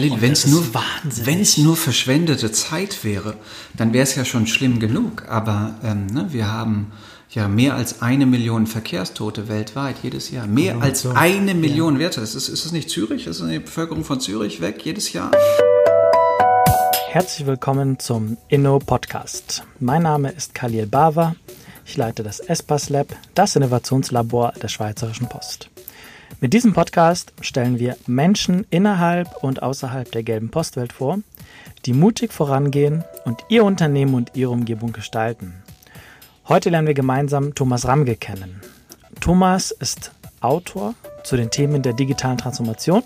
Khalil, wenn es nur, wenn's nur verschwendete Zeit wäre, dann wäre es ja schon schlimm genug. Aber ähm, ne, wir haben ja mehr als eine Million Verkehrstote weltweit jedes Jahr. Mehr oh, als so. eine Million ja. Werte. Ist, ist es nicht Zürich? Ist die Bevölkerung von Zürich weg jedes Jahr? Herzlich willkommen zum Inno Podcast. Mein Name ist Khalil Bava. Ich leite das Espas Lab, das Innovationslabor der Schweizerischen Post. Mit diesem Podcast stellen wir Menschen innerhalb und außerhalb der gelben Postwelt vor, die mutig vorangehen und ihr Unternehmen und ihre Umgebung gestalten. Heute lernen wir gemeinsam Thomas Ramge kennen. Thomas ist Autor zu den Themen der digitalen Transformation.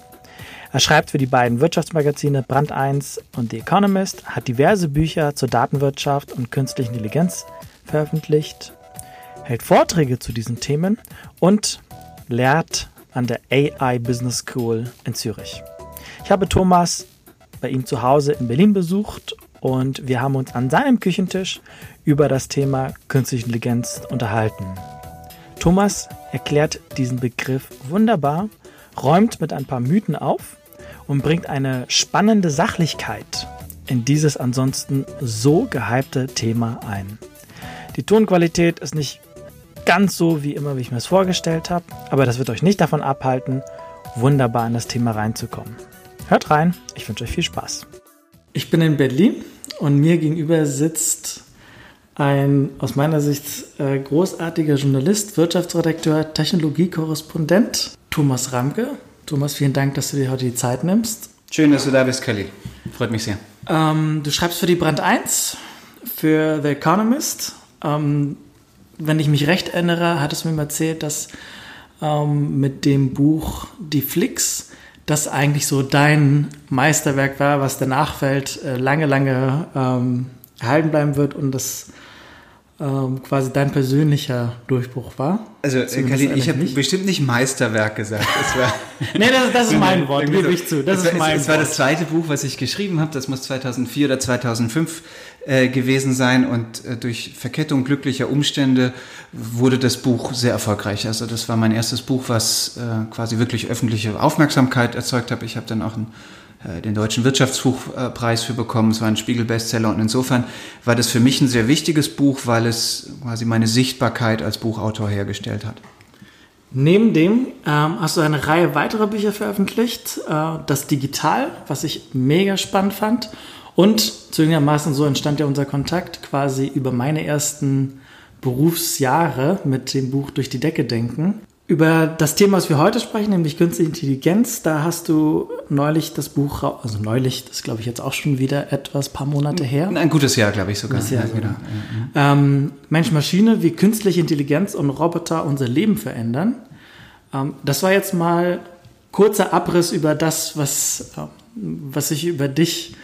Er schreibt für die beiden Wirtschaftsmagazine Brand 1 und The Economist, hat diverse Bücher zur Datenwirtschaft und künstlichen Intelligenz veröffentlicht, hält Vorträge zu diesen Themen und lehrt an der AI Business School in Zürich. Ich habe Thomas bei ihm zu Hause in Berlin besucht und wir haben uns an seinem Küchentisch über das Thema Künstliche Intelligenz unterhalten. Thomas erklärt diesen Begriff wunderbar, räumt mit ein paar Mythen auf und bringt eine spannende Sachlichkeit in dieses ansonsten so gehypte Thema ein. Die Tonqualität ist nicht ganz so wie immer, wie ich mir es vorgestellt habe, aber das wird euch nicht davon abhalten, wunderbar in das Thema reinzukommen. Hört rein, ich wünsche euch viel Spaß. Ich bin in Berlin und mir gegenüber sitzt ein aus meiner Sicht äh, großartiger Journalist, Wirtschaftsredakteur, Technologiekorrespondent, Thomas Ramke. Thomas, vielen Dank, dass du dir heute die Zeit nimmst. Schön, dass du da bist, Kelly. Freut mich sehr. Ähm, du schreibst für die Brand 1, für The Economist. Ähm, wenn ich mich recht erinnere, hattest du mir erzählt, dass ähm, mit dem Buch Die Flix das eigentlich so dein Meisterwerk war, was der Nachwelt äh, lange, lange ähm, erhalten bleiben wird und das ähm, quasi dein persönlicher Durchbruch war. Also, äh, Karin, ich habe bestimmt nicht Meisterwerk gesagt. Es war nee, das, das ist mein Wort, gebe ich zu. Das es ist mein es, es war das zweite Buch, was ich geschrieben habe. Das muss 2004 oder 2005 äh, gewesen sein und äh, durch Verkettung glücklicher Umstände wurde das Buch sehr erfolgreich. Also das war mein erstes Buch, was äh, quasi wirklich öffentliche Aufmerksamkeit erzeugt hat. Ich habe dann auch ein äh, den Deutschen Wirtschaftsbuchpreis für bekommen. Es war ein Spiegel-Bestseller und insofern war das für mich ein sehr wichtiges Buch, weil es quasi meine Sichtbarkeit als Buchautor hergestellt hat. Neben dem ähm, hast du eine Reihe weiterer Bücher veröffentlicht. Äh, das Digital, was ich mega spannend fand. Und zugegebenermaßen so entstand ja unser Kontakt quasi über meine ersten Berufsjahre mit dem Buch Durch die Decke denken. Über das Thema, was wir heute sprechen, nämlich Künstliche Intelligenz, da hast du neulich das Buch, also neulich, das glaube ich jetzt auch schon wieder etwas, paar Monate her. Ein gutes Jahr, glaube ich sogar. Jahr ja, sogar. Ja. Ähm, Mensch-Maschine, wie künstliche Intelligenz und Roboter unser Leben verändern. Ähm, das war jetzt mal kurzer Abriss über das, was, äh, was ich über dich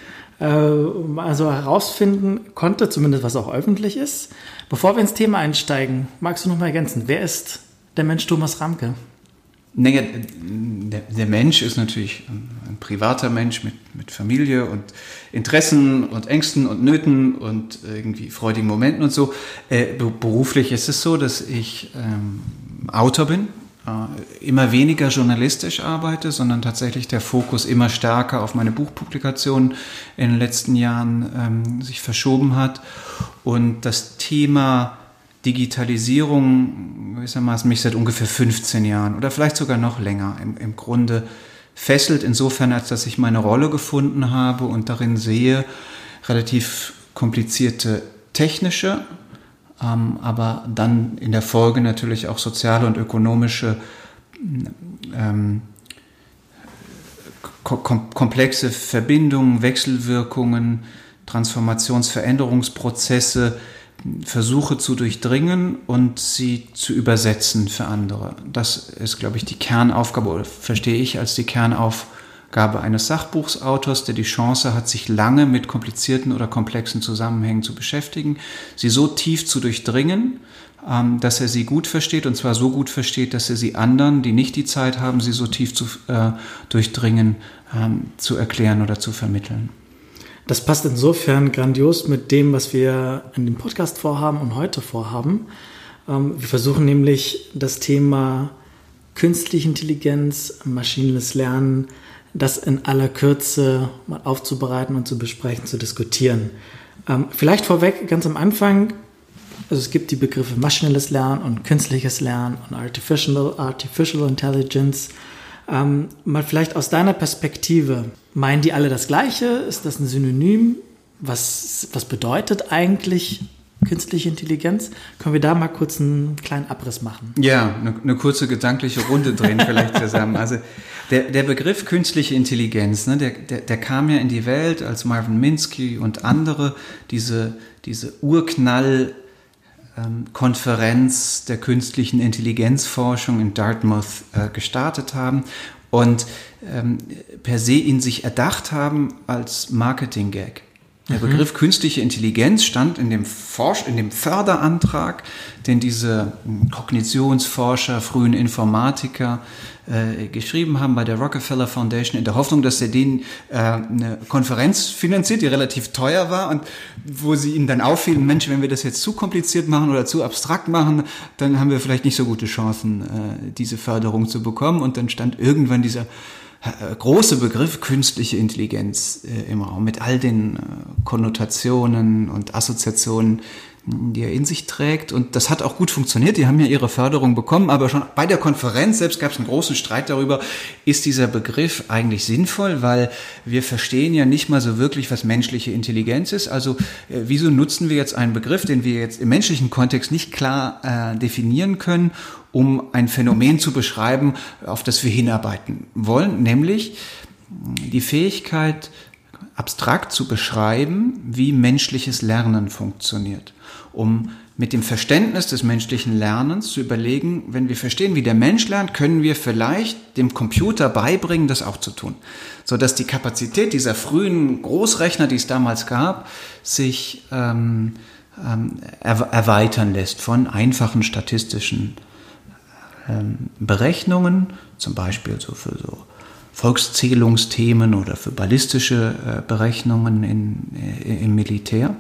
also herausfinden konnte, zumindest was auch öffentlich ist. Bevor wir ins Thema einsteigen, magst du noch mal ergänzen, wer ist der Mensch Thomas Ramke? Naja, der, der, Mensch ist natürlich ein privater Mensch mit, mit Familie und Interessen und Ängsten und Nöten und irgendwie freudigen Momenten und so. Äh, beruflich ist es so, dass ich ähm, Autor bin, äh, immer weniger journalistisch arbeite, sondern tatsächlich der Fokus immer stärker auf meine Buchpublikationen in den letzten Jahren ähm, sich verschoben hat. Und das Thema Digitalisierung gewissermaßen mich seit ungefähr 15 Jahren oder vielleicht sogar noch länger im, im Grunde fesselt, insofern als dass ich meine Rolle gefunden habe und darin sehe, relativ komplizierte technische, ähm, aber dann in der Folge natürlich auch soziale und ökonomische ähm, kom komplexe Verbindungen, Wechselwirkungen, Transformationsveränderungsprozesse, versuche zu durchdringen und sie zu übersetzen für andere. Das ist, glaube ich, die Kernaufgabe, oder verstehe ich als die Kernaufgabe eines Sachbuchsautors, der die Chance hat, sich lange mit komplizierten oder komplexen Zusammenhängen zu beschäftigen, sie so tief zu durchdringen, ähm, dass er sie gut versteht, und zwar so gut versteht, dass er sie anderen, die nicht die Zeit haben, sie so tief zu äh, durchdringen, ähm, zu erklären oder zu vermitteln. Das passt insofern grandios mit dem, was wir in dem Podcast vorhaben und heute vorhaben. Ähm, wir versuchen nämlich das Thema künstliche Intelligenz, maschinelles Lernen das in aller Kürze mal aufzubereiten und zu besprechen, zu diskutieren. Ähm, vielleicht vorweg, ganz am Anfang, also es gibt die Begriffe maschinelles Lernen und künstliches Lernen und Artificial, Artificial Intelligence. Ähm, mal vielleicht aus deiner Perspektive, meinen die alle das Gleiche? Ist das ein Synonym? Was, was bedeutet eigentlich künstliche Intelligenz? Können wir da mal kurz einen kleinen Abriss machen? Ja, eine, eine kurze gedankliche Runde drehen vielleicht zusammen. Also der, der Begriff künstliche Intelligenz, ne, der, der, der kam ja in die Welt, als Marvin Minsky und andere diese, diese Urknall ähm, Konferenz der künstlichen Intelligenzforschung in Dartmouth äh, gestartet haben und ähm, per se in sich erdacht haben als Marketing-Gag. Der mhm. Begriff künstliche Intelligenz stand in dem, Forsch in dem Förderantrag, den diese hm, Kognitionsforscher, frühen Informatiker äh, geschrieben haben bei der Rockefeller Foundation in der Hoffnung, dass er denen äh, eine Konferenz finanziert, die relativ teuer war und wo sie ihnen dann auffielen, Mensch, wenn wir das jetzt zu kompliziert machen oder zu abstrakt machen, dann haben wir vielleicht nicht so gute Chancen, äh, diese Förderung zu bekommen. Und dann stand irgendwann dieser große Begriff künstliche Intelligenz äh, im Raum mit all den äh, Konnotationen und Assoziationen, die er in sich trägt. Und das hat auch gut funktioniert. Die haben ja ihre Förderung bekommen, aber schon bei der Konferenz selbst gab es einen großen Streit darüber, ist dieser Begriff eigentlich sinnvoll, weil wir verstehen ja nicht mal so wirklich, was menschliche Intelligenz ist. Also äh, wieso nutzen wir jetzt einen Begriff, den wir jetzt im menschlichen Kontext nicht klar äh, definieren können um ein Phänomen zu beschreiben, auf das wir hinarbeiten wollen, nämlich die Fähigkeit, abstrakt zu beschreiben, wie menschliches Lernen funktioniert, um mit dem Verständnis des menschlichen Lernens zu überlegen, wenn wir verstehen, wie der Mensch lernt, können wir vielleicht dem Computer beibringen, das auch zu tun. So dass die Kapazität dieser frühen Großrechner, die es damals gab, sich ähm, ähm, erweitern lässt von einfachen statistischen Berechnungen, zum Beispiel so für so Volkszählungsthemen oder für ballistische äh, Berechnungen in, äh, im Militär.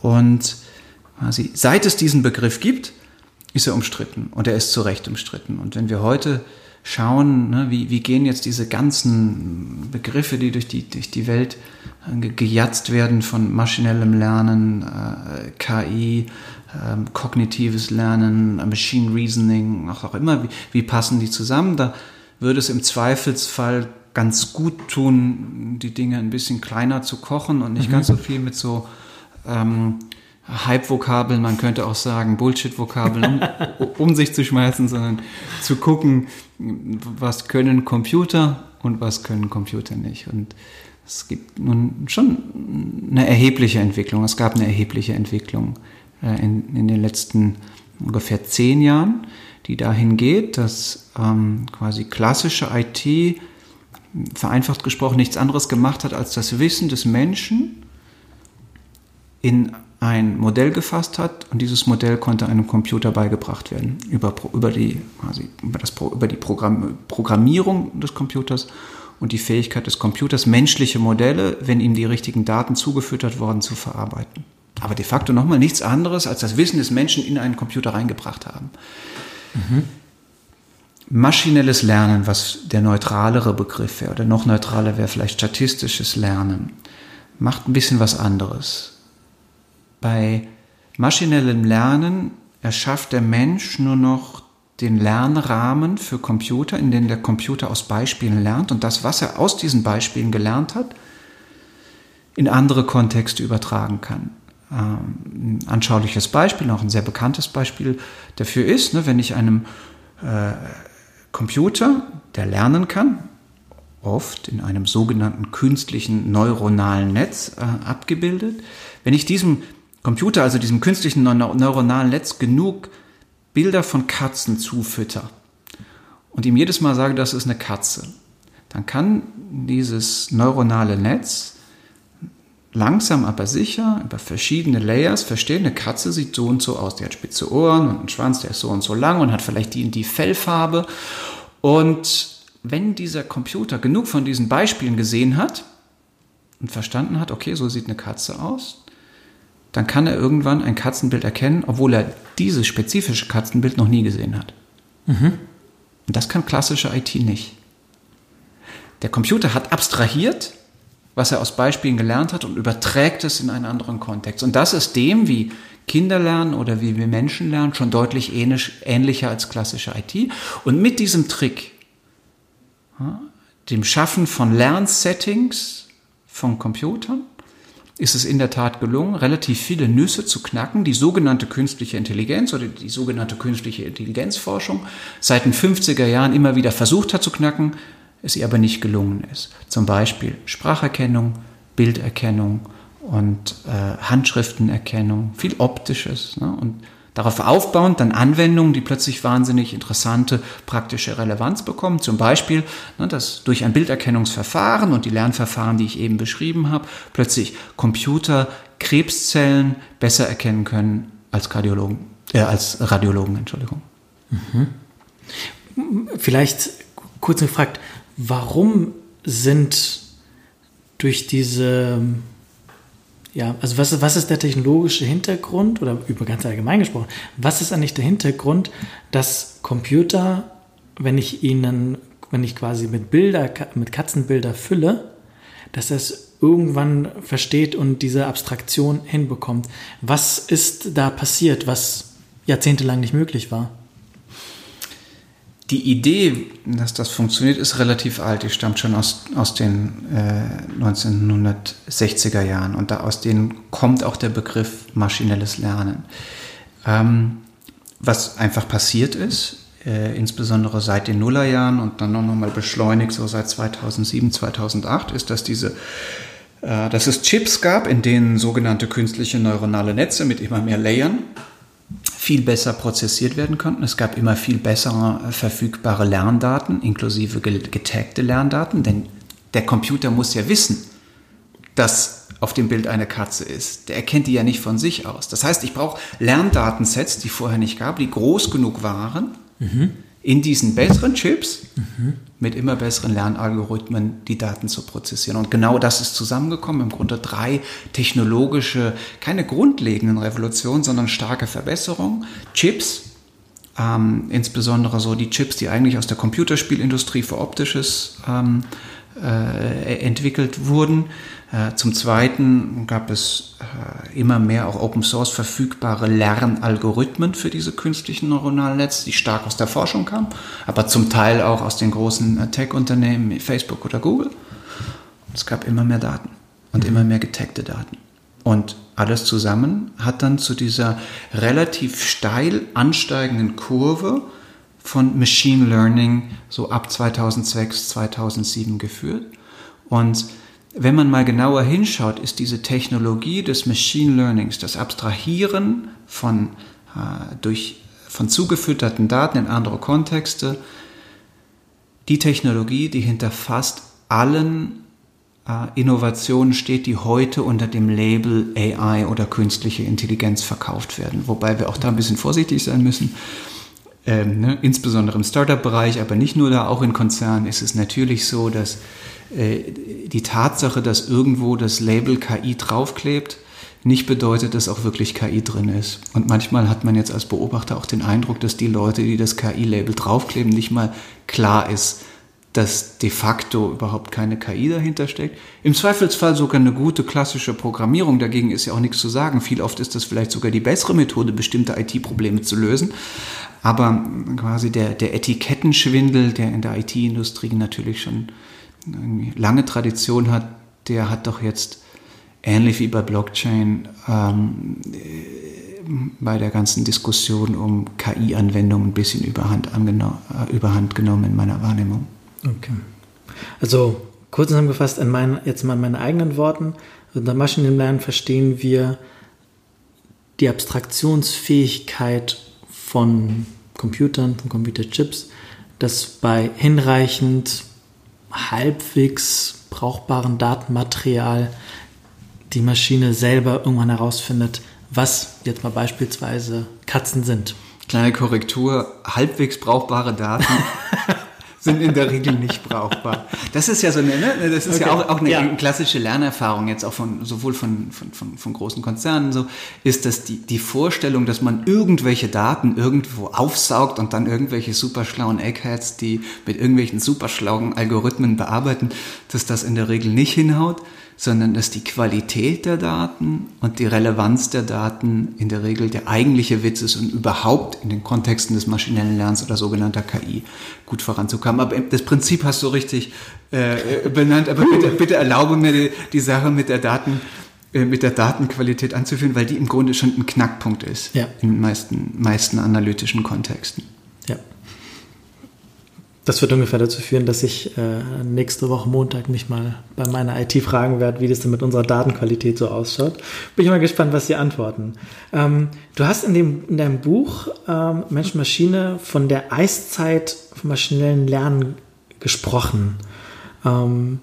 Und quasi, seit es diesen Begriff gibt, ist er umstritten und er ist zu Recht umstritten. Und wenn wir heute schauen, ne, wie, wie gehen jetzt diese ganzen Begriffe, die durch die, durch die Welt äh, gejatzt werden von maschinellem Lernen, äh, KI, ähm, kognitives Lernen, Machine Reasoning, auch, auch immer, wie, wie passen die zusammen? Da würde es im Zweifelsfall ganz gut tun, die Dinge ein bisschen kleiner zu kochen und nicht mhm. ganz so viel mit so ähm, Hype-Vokabeln, man könnte auch sagen Bullshit-Vokabeln, um, um sich zu schmeißen, sondern zu gucken, was können Computer und was können Computer nicht. Und es gibt nun schon eine erhebliche Entwicklung. Es gab eine erhebliche Entwicklung in, in den letzten ungefähr zehn Jahren, die dahin geht, dass ähm, quasi klassische IT vereinfacht gesprochen nichts anderes gemacht hat, als das Wissen des Menschen in ein Modell gefasst hat und dieses Modell konnte einem Computer beigebracht werden über, über, die, quasi über, das, über die Programm, Programmierung des Computers und die Fähigkeit des Computers, menschliche Modelle, wenn ihm die richtigen Daten zugefüttert worden, zu verarbeiten aber de facto nochmal nichts anderes als das Wissen des Menschen in einen Computer reingebracht haben. Mhm. Maschinelles Lernen, was der neutralere Begriff wäre, oder noch neutraler wäre vielleicht statistisches Lernen, macht ein bisschen was anderes. Bei maschinellem Lernen erschafft der Mensch nur noch den Lernrahmen für Computer, in dem der Computer aus Beispielen lernt und das, was er aus diesen Beispielen gelernt hat, in andere Kontexte übertragen kann ein ähm, anschauliches Beispiel, auch ein sehr bekanntes Beispiel dafür ist, ne, wenn ich einem äh, Computer, der lernen kann, oft in einem sogenannten künstlichen neuronalen Netz äh, abgebildet, wenn ich diesem Computer, also diesem künstlichen neuronalen Netz, genug Bilder von Katzen zufütter und ihm jedes Mal sage, das ist eine Katze, dann kann dieses neuronale Netz langsam aber sicher über verschiedene Layers verstehen, eine Katze sieht so und so aus, die hat spitze Ohren und einen Schwanz, der ist so und so lang und hat vielleicht die die Fellfarbe. Und wenn dieser Computer genug von diesen Beispielen gesehen hat und verstanden hat, okay, so sieht eine Katze aus, dann kann er irgendwann ein Katzenbild erkennen, obwohl er dieses spezifische Katzenbild noch nie gesehen hat. Mhm. Und das kann klassische IT nicht. Der Computer hat abstrahiert, was er aus Beispielen gelernt hat und überträgt es in einen anderen Kontext. Und das ist dem, wie Kinder lernen oder wie wir Menschen lernen, schon deutlich ähnlich, ähnlicher als klassische IT. Und mit diesem Trick, dem Schaffen von Lernsettings von Computern, ist es in der Tat gelungen, relativ viele Nüsse zu knacken, die sogenannte künstliche Intelligenz oder die sogenannte künstliche Intelligenzforschung seit den 50er Jahren immer wieder versucht hat zu knacken, es ihr aber nicht gelungen ist. Zum Beispiel Spracherkennung, Bilderkennung und äh, Handschriftenerkennung, viel Optisches. Ne? Und darauf aufbauend dann Anwendungen, die plötzlich wahnsinnig interessante praktische Relevanz bekommen. Zum Beispiel, ne, dass durch ein Bilderkennungsverfahren und die Lernverfahren, die ich eben beschrieben habe, plötzlich Computer Krebszellen besser erkennen können als Kardiologen, äh, als Radiologen, Entschuldigung. Mhm. Vielleicht kurz gefragt, warum sind durch diese ja, also was, was ist der technologische Hintergrund oder über ganz allgemein gesprochen, was ist eigentlich der Hintergrund, dass Computer, wenn ich ihnen, wenn ich quasi mit Bilder, mit Katzenbilder fülle, dass es irgendwann versteht und diese Abstraktion hinbekommt. Was ist da passiert, was jahrzehntelang nicht möglich war? Die Idee, dass das funktioniert, ist relativ alt. Die stammt schon aus, aus den äh, 1960er Jahren und da aus denen kommt auch der Begriff maschinelles Lernen. Ähm, was einfach passiert ist, äh, insbesondere seit den Nullerjahren und dann noch mal beschleunigt so seit 2007, 2008, ist, dass diese äh, dass es Chips gab, in denen sogenannte künstliche neuronale Netze mit immer mehr Layern viel besser prozessiert werden konnten. Es gab immer viel bessere äh, verfügbare Lerndaten, inklusive getagte Lerndaten, denn der Computer muss ja wissen, dass auf dem Bild eine Katze ist. Der erkennt die ja nicht von sich aus. Das heißt, ich brauche Lerndatensets, die vorher nicht gab, die groß genug waren, mhm in diesen besseren Chips mhm. mit immer besseren Lernalgorithmen die Daten zu prozessieren. Und genau das ist zusammengekommen. Im Grunde drei technologische, keine grundlegenden Revolutionen, sondern starke Verbesserungen. Chips, ähm, insbesondere so die Chips, die eigentlich aus der Computerspielindustrie für Optisches ähm, äh, entwickelt wurden. Äh, zum Zweiten gab es äh, immer mehr auch Open Source verfügbare Lernalgorithmen für diese künstlichen neuronalen Netze, die stark aus der Forschung kamen, aber zum Teil auch aus den großen Tech-Unternehmen wie Facebook oder Google. Es gab immer mehr Daten und immer mehr getagte Daten. Und alles zusammen hat dann zu dieser relativ steil ansteigenden Kurve von Machine Learning so ab 2006, 2007 geführt. Und wenn man mal genauer hinschaut, ist diese Technologie des Machine Learnings, das Abstrahieren von, äh, durch, von zugefütterten Daten in andere Kontexte, die Technologie, die hinter fast allen äh, Innovationen steht, die heute unter dem Label AI oder künstliche Intelligenz verkauft werden. Wobei wir auch da ein bisschen vorsichtig sein müssen. Ähm, ne, insbesondere im Startup-Bereich, aber nicht nur da, auch in Konzernen ist es natürlich so, dass die Tatsache, dass irgendwo das Label KI draufklebt, nicht bedeutet, dass auch wirklich KI drin ist. Und manchmal hat man jetzt als Beobachter auch den Eindruck, dass die Leute, die das KI-Label draufkleben, nicht mal klar ist, dass de facto überhaupt keine KI dahinter steckt. Im Zweifelsfall sogar eine gute klassische Programmierung. Dagegen ist ja auch nichts zu sagen. Viel oft ist das vielleicht sogar die bessere Methode, bestimmte IT-Probleme zu lösen. Aber quasi der, der Etikettenschwindel, der in der IT-Industrie natürlich schon lange Tradition hat, der hat doch jetzt ähnlich wie bei Blockchain ähm, bei der ganzen Diskussion um KI-Anwendungen ein bisschen überhand, äh, überhand genommen in meiner Wahrnehmung. Okay. Also kurz zusammengefasst, in meinen, jetzt mal in meinen eigenen Worten, unter Maschinenlernen verstehen wir die Abstraktionsfähigkeit von Computern, von Computerchips, dass bei hinreichend halbwegs brauchbaren Datenmaterial die Maschine selber irgendwann herausfindet, was jetzt mal beispielsweise Katzen sind. Kleine Korrektur, halbwegs brauchbare Daten sind in der Regel nicht brauchbar. Das ist ja so eine, ne? das ist okay. ja auch, auch eine ja. klassische Lernerfahrung jetzt auch von sowohl von, von, von, von großen Konzernen so, ist dass die, die Vorstellung, dass man irgendwelche Daten irgendwo aufsaugt und dann irgendwelche superschlauen Eggheads, die mit irgendwelchen superschlauen Algorithmen bearbeiten, dass das in der Regel nicht hinhaut sondern dass die Qualität der Daten und die Relevanz der Daten in der Regel der eigentliche Witz ist und überhaupt in den Kontexten des maschinellen Lernens oder sogenannter KI gut voranzukommen. Aber das Prinzip hast du richtig äh, benannt, aber bitte, bitte erlaube mir die, die Sache mit der Daten äh, mit der Datenqualität anzuführen, weil die im Grunde schon ein Knackpunkt ist ja. in den meisten, meisten analytischen Kontexten. Das wird ungefähr dazu führen, dass ich äh, nächste Woche Montag mich mal bei meiner IT fragen werde, wie das denn mit unserer Datenqualität so ausschaut. Bin ich mal gespannt, was Sie antworten. Ähm, du hast in, dem, in deinem Buch ähm, Mensch-Maschine von der Eiszeit vom maschinellen Lernen gesprochen. Ähm,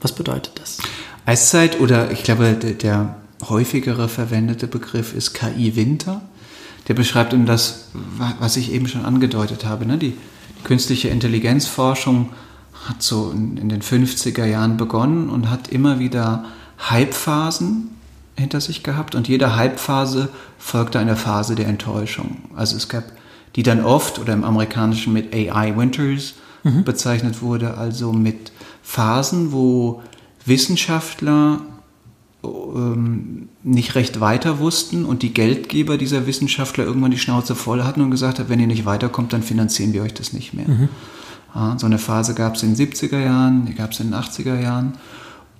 was bedeutet das? Eiszeit oder ich glaube, der, der häufigere verwendete Begriff ist KI-Winter. Der beschreibt eben das, was ich eben schon angedeutet habe, ne? die künstliche Intelligenzforschung hat so in, den 50er Jahren begonnen und hat immer wieder Hypephasen hinter sich gehabt und jede Hypephase folgte einer Phase der Enttäuschung. Also es gab die dann oft oder im amerikanischen mit AI Winters mhm. bezeichnet wurde, also mit Phasen, wo Wissenschaftler nicht recht weiter wussten und die Geldgeber dieser Wissenschaftler irgendwann die Schnauze voll hatten und gesagt haben, wenn ihr nicht weiterkommt, dann finanzieren wir euch das nicht mehr. Mhm. Ja, so eine Phase gab es in den 70er Jahren, die gab es in den 80er Jahren.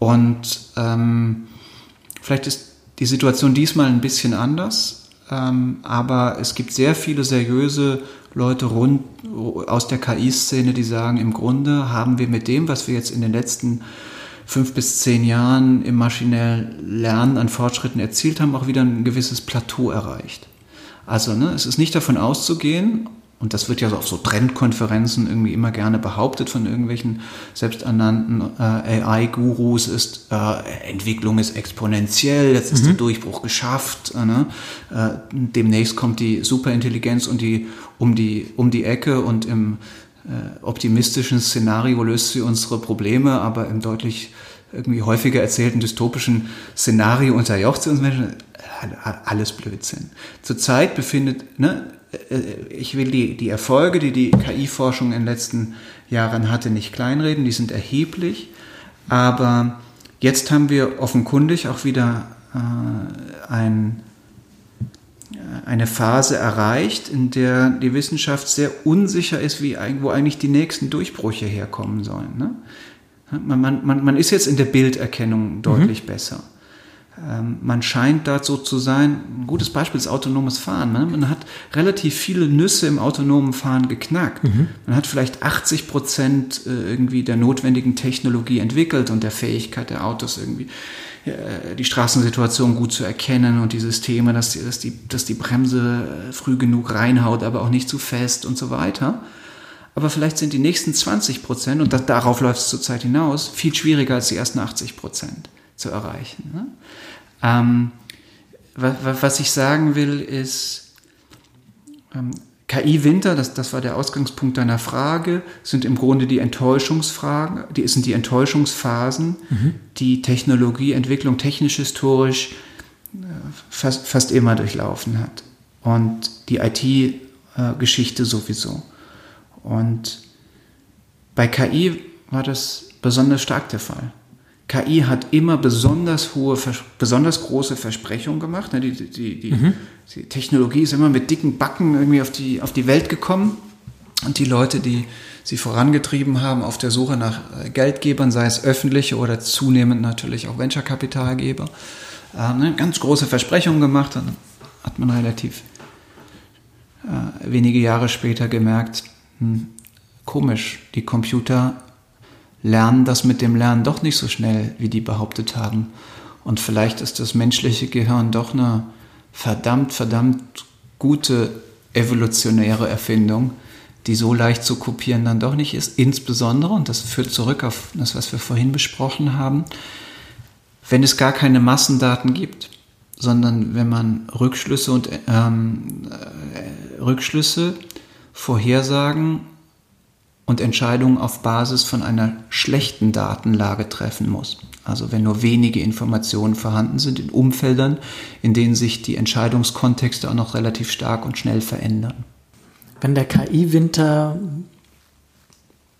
Und ähm, vielleicht ist die Situation diesmal ein bisschen anders, ähm, aber es gibt sehr viele seriöse Leute rund aus der KI-Szene, die sagen, im Grunde haben wir mit dem, was wir jetzt in den letzten fünf bis zehn Jahren im maschinellen Lernen an Fortschritten erzielt haben, auch wieder ein gewisses Plateau erreicht. Also ne, es ist nicht davon auszugehen, und das wird ja so auf so Trendkonferenzen irgendwie immer gerne behauptet von irgendwelchen selbsternannten äh, AI-Gurus, ist äh, Entwicklung ist exponentiell, jetzt ist mhm. der Durchbruch geschafft. Äh, ne? äh, demnächst kommt die Superintelligenz und die, um, die, um die Ecke und im optimistischen Szenario löst sie unsere Probleme, aber im deutlich irgendwie häufiger erzählten dystopischen Szenario unterjocht sie uns Menschen. Alles Blödsinn. Zurzeit befindet, ne, äh, ich will die, die Erfolge, die die KI-Forschung in den letzten Jahren hatte, nicht kleinreden, die sind erheblich, aber jetzt haben wir offenkundig auch wieder äh, ein eine Phase erreicht, in der die Wissenschaft sehr unsicher ist, wie, wo eigentlich die nächsten Durchbrüche herkommen sollen. Ne? Man, man, man ist jetzt in der Bilderkennung deutlich mhm. besser. Ähm, man scheint dazu zu sein, ein gutes Beispiel ist autonomes Fahren. Ne? Man hat relativ viele Nüsse im autonomen Fahren geknackt. Mhm. Man hat vielleicht 80 Prozent äh, irgendwie der notwendigen Technologie entwickelt und der Fähigkeit der Autos irgendwie die Straßensituation gut zu erkennen und die Systeme, dass die, dass die, dass die Bremse äh, früh genug reinhaut, aber auch nicht zu fest und so weiter. Aber vielleicht sind die nächsten 20 Prozent, und das, darauf läuft es zurzeit hinaus, viel schwieriger als die ersten 80 Prozent zu erreichen. Ne? Ähm, was, was ich sagen will, ist, ähm, KI-Winter, das, das war der Ausgangspunkt deiner Frage, sind im Grunde die Enttäuschungsfragen, die sind die Enttäuschungsphasen, mhm. die Technologieentwicklung technisch-historisch äh, fast, fast immer durchlaufen hat. Und die IT-Geschichte sowieso. Und bei KI war das besonders stark der Fall. KI hat immer besonders hohe, besonders große Versprechungen gemacht. Ne? Die, die, die, mhm. die, Technologie ist immer mit dicken Backen irgendwie auf die, auf die Welt gekommen. Und die Leute, die sie vorangetrieben haben auf der Suche nach äh, Geldgebern, sei es öffentliche oder zunehmend natürlich auch Venture-Kapitalgeber, haben ne, ganz große Versprechungen gemacht. Dann hat man relativ äh, wenige Jahre später gemerkt, hm, komisch, die Computer lernen das mit dem Lernen doch nicht so schnell, wie die behauptet haben. Und vielleicht ist das menschliche Gehirn doch eine verdammt, verdammt gute evolutionäre Erfindung, die so leicht zu kopieren dann doch nicht ist. Insbesondere, und das führt zurück auf das, was wir vorhin besprochen haben, wenn es gar keine Massendaten gibt, sondern wenn man Rückschlüsse und ähm, äh, Rückschlüsse, Vorhersagen und Entscheidungen auf Basis von einer schlechten Datenlage treffen muss. Also wenn nur wenige Informationen vorhanden sind in Umfeldern, in denen sich die Entscheidungskontexte auch noch relativ stark und schnell verändern. Wenn der KI-Winter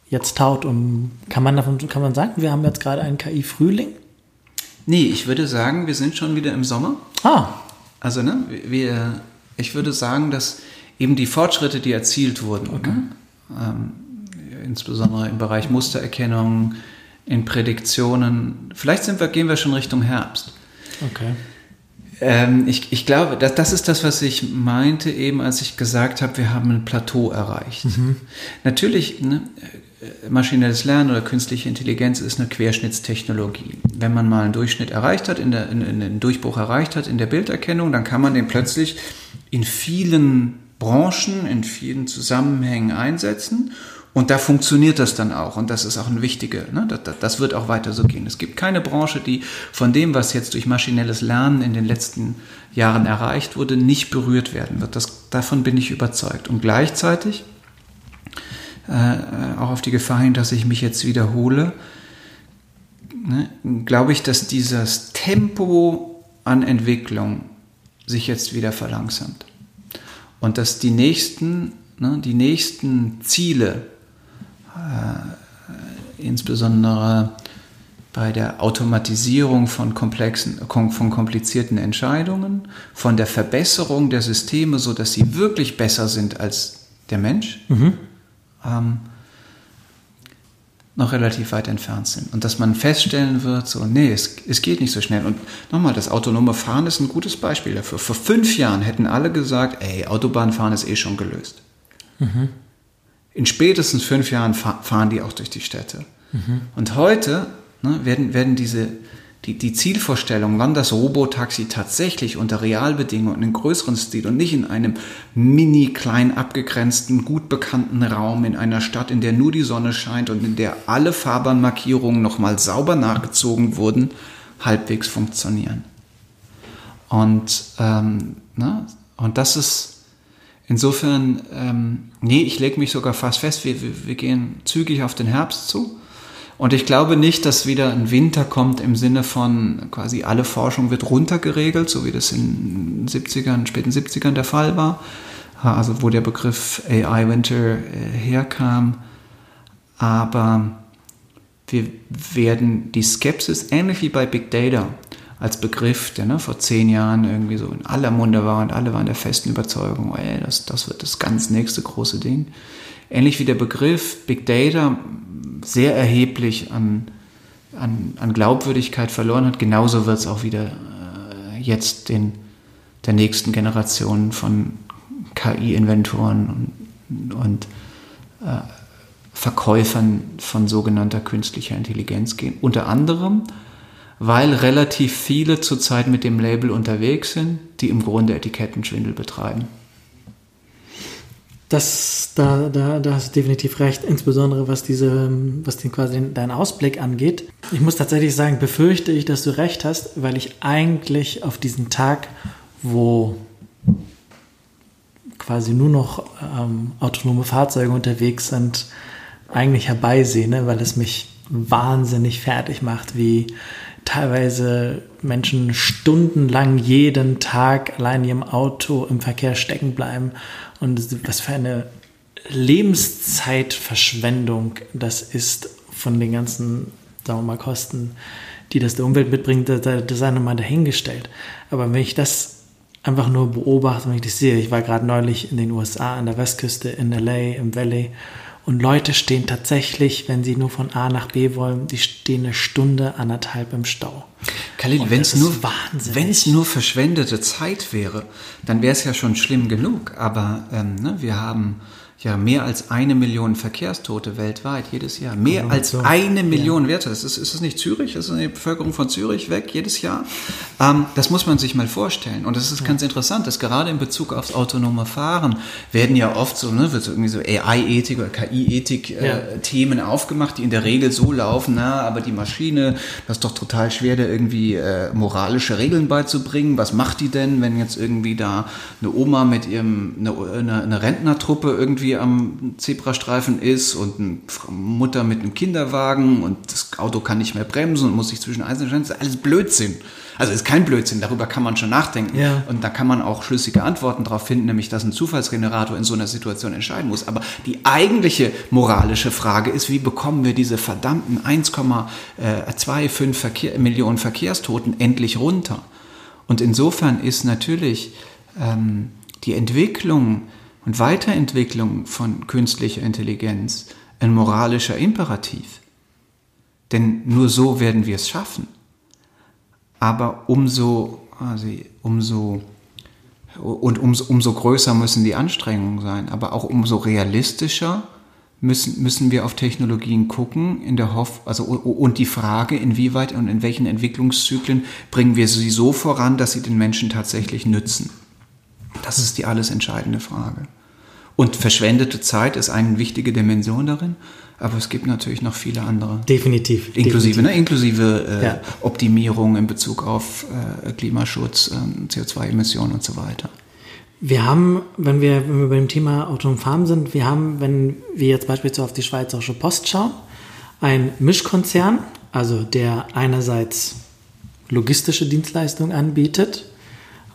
jetzt taut, um, kann man davon kann man sagen, wir haben jetzt gerade einen KI-Frühling? Nee, ich würde sagen, wir sind schon wieder im Sommer. Ah. Also, ne, wir, ich würde sagen, dass eben die Fortschritte, die erzielt wurden, okay. ne, ähm, insbesondere im Bereich Mustererkennung, in Prädiktionen. Vielleicht sind wir, gehen wir schon Richtung Herbst. Okay. Ähm, ich, ich glaube, das, das ist das, was ich meinte eben, als ich gesagt habe, wir haben ein Plateau erreicht. Mhm. Natürlich, ne, äh, maschinelles Lernen oder künstliche Intelligenz ist eine Querschnittstechnologie. Wenn man mal einen Durchschnitt erreicht hat, in der, in, in einen Durchbruch erreicht hat in der Bilderkennung, dann kann man den plötzlich in vielen Branchen, in vielen Zusammenhängen einsetzen und da funktioniert das dann auch. Und das ist auch ein wichtiger, ne? das, das, wird auch weiter so gehen. Es gibt keine Branche, die von dem, was jetzt durch maschinelles Lernen in den letzten Jahren erreicht wurde, nicht berührt werden wird. Das, davon bin ich überzeugt. Und gleichzeitig, äh, auch auf die Gefahr hin, dass ich mich jetzt wiederhole, ne, glaube ich, dass dieses Tempo an Entwicklung sich jetzt wieder verlangsamt. Und dass die nächsten, ne, die nächsten Ziele, äh, insbesondere bei der Automatisierung von komplexen, von komplizierten Entscheidungen, von der Verbesserung der Systeme, so dass sie wirklich besser sind als der Mensch, mhm. ähm, noch relativ weit entfernt sind. Und dass man feststellen wird, so, nee, es, es geht nicht so schnell. Und nochmal, das autonome Fahren ist ein gutes Beispiel dafür. Vor fünf Jahren hätten alle gesagt, ey, Autobahnfahren ist eh schon gelöst. Mhm in spätestens fünf Jahren fahren die auch durch die Städte. Mhm. Und heute ne, werden, werden diese, die, die Zielvorstellung, wann das Robotaxi tatsächlich unter Realbedingungen in größeren Stil und nicht in einem mini klein abgegrenzten, gut bekannten Raum in einer Stadt, in der nur die Sonne scheint und in der alle Fahrbahnmarkierungen nochmal sauber nachgezogen wurden, halbwegs funktionieren. Und, ähm, ne, und das ist insofern, ähm, Nee, ich lege mich sogar fast fest, wir, wir, wir gehen zügig auf den Herbst zu. Und ich glaube nicht, dass wieder ein Winter kommt im Sinne von quasi alle Forschung wird runtergeregelt, so wie das in den 70ern, späten 70ern der Fall war. Also wo der Begriff AI Winter äh, herkam. Aber wir werden die Skepsis, ähnlich wie bei Big Data, als Begriff, der ne, vor zehn Jahren irgendwie so in aller Munde war und alle waren der festen Überzeugung, ey, das, das wird das ganz nächste große Ding. Ähnlich wie der Begriff Big Data sehr erheblich an, an, an Glaubwürdigkeit verloren hat, genauso wird es auch wieder äh, jetzt den, der nächsten Generation von KI-Inventoren und, und äh, Verkäufern von sogenannter künstlicher Intelligenz gehen. Unter anderem weil relativ viele zurzeit mit dem Label unterwegs sind, die im Grunde Etikettenschwindel betreiben. Das, da, da, da hast du definitiv recht, insbesondere was diese, was den quasi deinen Ausblick angeht. Ich muss tatsächlich sagen, befürchte ich, dass du recht hast, weil ich eigentlich auf diesen Tag, wo quasi nur noch ähm, autonome Fahrzeuge unterwegs sind, eigentlich herbeisehne, weil es mich wahnsinnig fertig macht, wie teilweise Menschen stundenlang jeden Tag allein in ihrem Auto im Verkehr stecken bleiben und was für eine Lebenszeitverschwendung das ist von den ganzen, sagen wir mal, Kosten, die das der Umwelt mitbringt, das sei nochmal dahingestellt. Aber wenn ich das einfach nur beobachte, wenn ich das sehe, ich war gerade neulich in den USA an der Westküste, in LA, im Valley und Leute stehen tatsächlich, wenn sie nur von A nach B wollen, die stehen eine Stunde, anderthalb im Stau. Khalil, wenn es nur, nur verschwendete Zeit wäre, dann wäre es ja schon schlimm genug. Aber ähm, ne, wir haben ja mehr als eine Million Verkehrstote weltweit jedes Jahr. Mehr als so. eine Million ja. Werte. Ist, ist das nicht Zürich? Ist die Bevölkerung von Zürich weg jedes Jahr? Ähm, das muss man sich mal vorstellen. Und das ist ja. ganz interessant, dass gerade in Bezug aufs autonome Fahren werden ja oft so, ne, wird so irgendwie so AI-Ethik oder KI-Ethik-Themen äh, aufgemacht, die in der Regel so laufen, na, aber die Maschine, das ist doch total schwer, da irgendwie äh, moralische Regeln beizubringen. Was macht die denn, wenn jetzt irgendwie da eine Oma mit ihrem, eine, eine, eine Rentnertruppe irgendwie irgendwie am Zebrastreifen ist und eine Mutter mit einem Kinderwagen und das Auto kann nicht mehr bremsen und muss sich zwischen einzelnen stellen. Das ist alles Blödsinn. Also ist kein Blödsinn, darüber kann man schon nachdenken. Ja. Und da kann man auch schlüssige Antworten darauf finden, nämlich dass ein Zufallsgenerator in so einer Situation entscheiden muss. Aber die eigentliche moralische Frage ist, wie bekommen wir diese verdammten 1,25 Verkehr, Millionen Verkehrstoten endlich runter? Und insofern ist natürlich ähm, die Entwicklung und Weiterentwicklung von künstlicher Intelligenz ein moralischer Imperativ. Denn nur so werden wir es schaffen. Aber umso, also umso und umso, umso größer müssen die Anstrengungen sein, aber auch umso realistischer müssen, müssen wir auf Technologien gucken, in der Hoff, also, und die Frage, inwieweit und in welchen Entwicklungszyklen bringen wir sie so voran, dass sie den Menschen tatsächlich nützen. Das ist die alles entscheidende Frage. Und verschwendete Zeit ist eine wichtige Dimension darin, aber es gibt natürlich noch viele andere. Definitiv. Inklusive, definitiv. Ne, inklusive äh, ja. Optimierung in Bezug auf äh, Klimaschutz, äh, CO2-Emissionen und so weiter. Wir haben, wenn wir, wenn wir beim Thema autonom Farm sind, wir haben, wenn wir jetzt beispielsweise auf die Schweizerische Post schauen, ein Mischkonzern, also der einerseits logistische Dienstleistungen anbietet,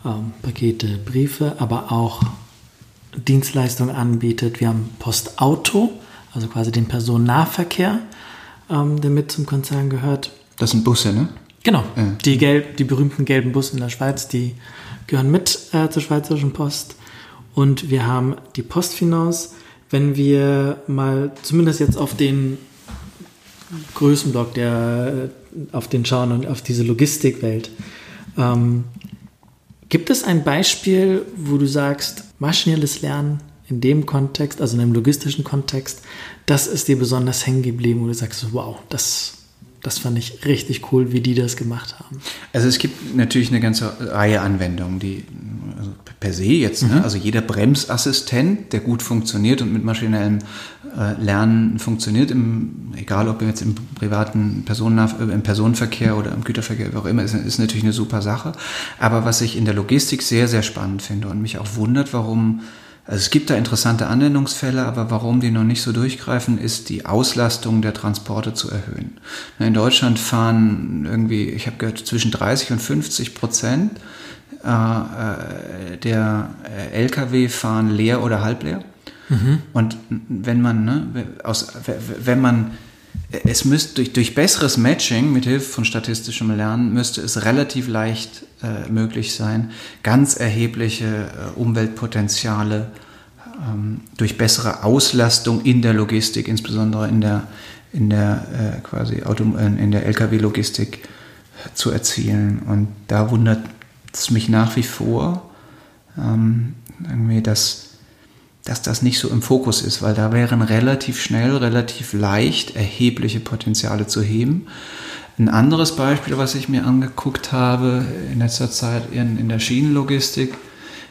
ähm, Pakete, Briefe, aber auch Dienstleistungen anbietet. Wir haben Postauto, also quasi den Personennahverkehr, ähm, der mit zum Konzern gehört. Das sind Busse, ne? Genau, ja. die, gelb, die berühmten gelben Busse in der Schweiz, die gehören mit äh, zur Schweizerischen Post. Und wir haben die Postfinance. Wenn wir mal zumindest jetzt auf den Größenblock, der auf den schauen und auf diese Logistikwelt, ähm, gibt es ein Beispiel, wo du sagst, maschinelles Lernen in dem Kontext, also in einem logistischen Kontext, das ist dir besonders hängen geblieben, wo du sagst, wow, das das fand ich richtig cool, wie die das gemacht haben. Also es gibt natürlich eine ganze Reihe Anwendungen, die also per se jetzt, ne, mhm. ne? also jeder Bremsassistent, der gut funktioniert und mit maschinellem äh, Lernen funktioniert, im, egal ob jetzt im privaten Personennah äh, im Personenverkehr oder im Güterverkehr, wie auch immer, ist, ist natürlich eine super Sache. Aber was ich in der Logistik sehr, sehr spannend finde und mich auch wundert, warum also es gibt da interessante Anwendungsfälle, aber warum die noch nicht so durchgreifen, ist die Auslastung der Transporte zu erhöhen. In Deutschland fahren irgendwie, ich habe gehört, zwischen 30 und 50 Prozent äh, äh, der äh, Lkw fahren leer oder halb leer. Mhm. Und wenn man, ne, aus, wenn man es müsste durch, durch besseres Matching mit Hilfe von statistischem Lernen müsste es relativ leicht äh, möglich sein, ganz erhebliche äh, Umweltpotenziale ähm, durch bessere Auslastung in der Logistik, insbesondere in der in der äh, quasi Auto, äh, in der LKW-Logistik zu erzielen. Und da wundert es mich nach wie vor, ähm, irgendwie, dass dass das nicht so im Fokus ist, weil da wären relativ schnell, relativ leicht erhebliche Potenziale zu heben. Ein anderes Beispiel, was ich mir angeguckt habe in letzter Zeit in, in der Schienenlogistik,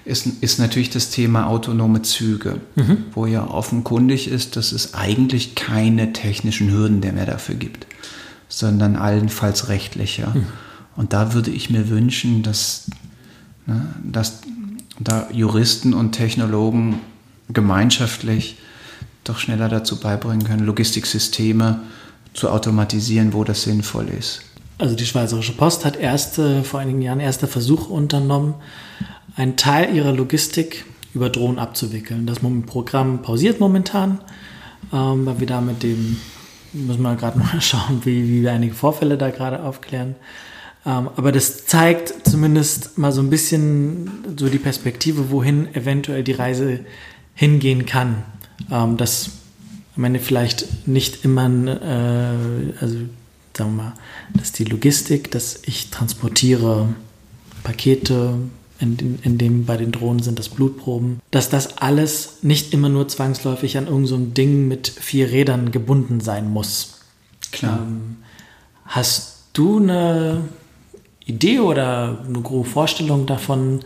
ist, ist natürlich das Thema autonome Züge, mhm. wo ja offenkundig ist, dass es eigentlich keine technischen Hürden mehr dafür gibt, sondern allenfalls rechtliche. Mhm. Und da würde ich mir wünschen, dass, ne, dass da Juristen und Technologen gemeinschaftlich doch schneller dazu beibringen können, Logistiksysteme zu automatisieren, wo das sinnvoll ist. Also die Schweizerische Post hat erste, vor einigen Jahren erste Versuche unternommen, einen Teil ihrer Logistik über Drohnen abzuwickeln. Das Programm pausiert momentan, ähm, weil wir da mit dem, müssen wir gerade mal schauen, wie, wie wir einige Vorfälle da gerade aufklären. Ähm, aber das zeigt zumindest mal so ein bisschen so die Perspektive, wohin eventuell die Reise hingehen kann. Ähm, dass am Ende vielleicht nicht immer, äh, also sagen wir mal, dass die Logistik, dass ich transportiere Pakete, in, in dem bei den Drohnen sind das Blutproben, dass das alles nicht immer nur zwangsläufig an irgendein so Ding mit vier Rädern gebunden sein muss. Klar. Ähm, hast du eine Idee oder eine grobe Vorstellung davon,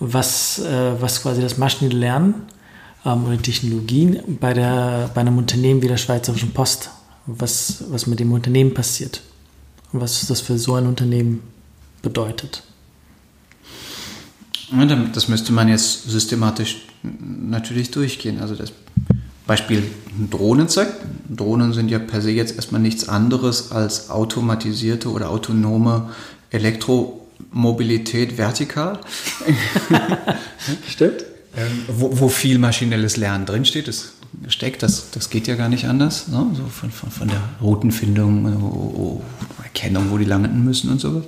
was, äh, was quasi das maschinelle Lernen ähm, oder Technologien bei, der, bei einem Unternehmen wie der Schweizerischen Post, was, was mit dem Unternehmen passiert und was das für so ein Unternehmen bedeutet. Das müsste man jetzt systematisch natürlich durchgehen. Also das Beispiel Drohnenzeug. Drohnen sind ja per se jetzt erstmal nichts anderes als automatisierte oder autonome Elektromobilität vertikal. Stimmt. Ähm, wo, wo, viel maschinelles Lernen drinsteht. Das steckt, das, das geht ja gar nicht anders. Ne? So von, von, von, der Routenfindung, wo, wo, Erkennung, wo die landen müssen und sowas.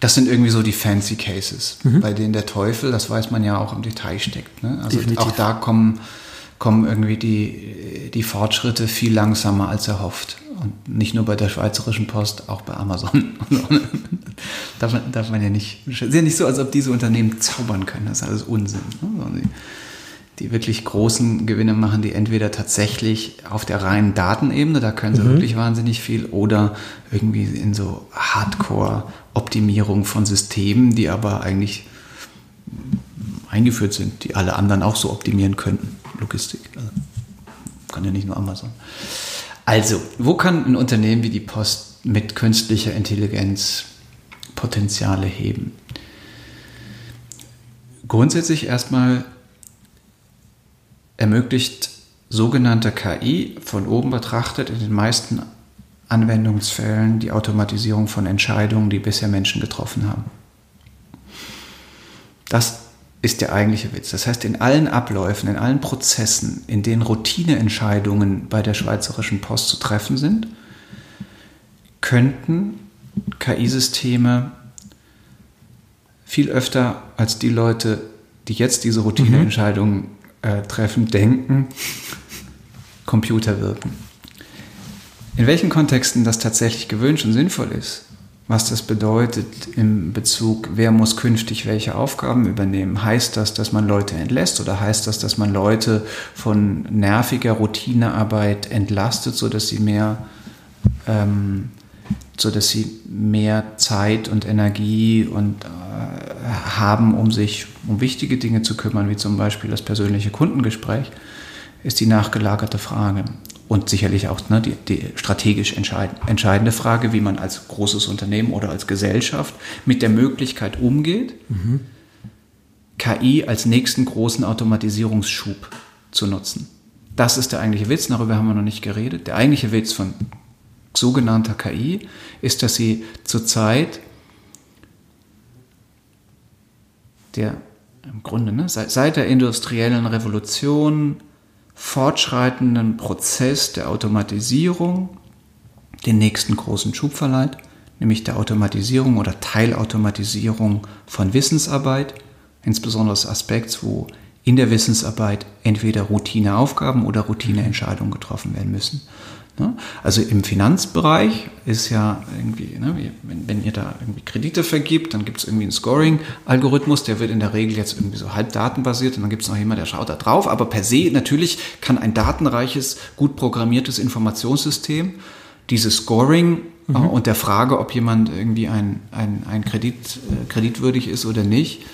Das sind irgendwie so die fancy Cases, mhm. bei denen der Teufel, das weiß man ja auch im Detail steckt. Ne? Also Definitiv. auch da kommen kommen irgendwie die, die Fortschritte viel langsamer als erhofft. Und nicht nur bei der Schweizerischen Post, auch bei Amazon. darf, man, darf man ja nicht. Es ist ja nicht so, als ob diese Unternehmen zaubern können. Das ist alles Unsinn. Ne? Die, die, wirklich großen Gewinne machen, die entweder tatsächlich auf der reinen Datenebene, da können sie mhm. wirklich wahnsinnig viel, oder irgendwie in so Hardcore-Optimierung von Systemen, die aber eigentlich eingeführt sind, die alle anderen auch so optimieren könnten. Logistik. Also kann ja nicht nur Amazon. Also, wo kann ein Unternehmen wie die Post mit künstlicher Intelligenz Potenziale heben? Grundsätzlich erstmal ermöglicht sogenannte KI von oben betrachtet in den meisten Anwendungsfällen die Automatisierung von Entscheidungen, die bisher Menschen getroffen haben. Das ist der eigentliche Witz. Das heißt, in allen Abläufen, in allen Prozessen, in denen Routineentscheidungen bei der Schweizerischen Post zu treffen sind, könnten KI-Systeme viel öfter als die Leute, die jetzt diese Routineentscheidungen mhm. äh, treffen, denken, Computer wirken. In welchen Kontexten das tatsächlich gewünscht und sinnvoll ist, was das bedeutet im Bezug, wer muss künftig welche Aufgaben übernehmen. Heißt das, dass man Leute entlässt oder heißt das, dass man Leute von nerviger Routinearbeit entlastet, sodass sie mehr, ähm, sodass sie mehr Zeit und Energie und äh, haben, um sich um wichtige Dinge zu kümmern, wie zum Beispiel das persönliche Kundengespräch, ist die nachgelagerte Frage und sicherlich auch ne, die, die strategisch entscheid entscheidende Frage, wie man als großes Unternehmen oder als Gesellschaft mit der Möglichkeit umgeht, mhm. KI als nächsten großen Automatisierungsschub zu nutzen. Das ist der eigentliche Witz, darüber haben wir noch nicht geredet. Der eigentliche Witz von sogenannter KI ist, dass sie zurzeit der im Grunde ne, seit, seit der industriellen Revolution fortschreitenden Prozess der Automatisierung den nächsten großen Schub verleiht, nämlich der Automatisierung oder Teilautomatisierung von Wissensarbeit, insbesondere des Aspekts, wo in der Wissensarbeit entweder Routineaufgaben oder Routineentscheidungen getroffen werden müssen. Ne? Also im Finanzbereich ist ja irgendwie, ne, wenn, wenn, ihr da irgendwie Kredite vergibt, dann gibt es irgendwie einen Scoring-Algorithmus, der wird in der Regel jetzt irgendwie so halb datenbasiert und dann gibt es noch jemand, der schaut da drauf. Aber per se natürlich kann ein datenreiches, gut programmiertes Informationssystem dieses Scoring mhm. äh, und der Frage, ob jemand irgendwie ein, ein, ein Kredit, äh, kreditwürdig ist oder nicht,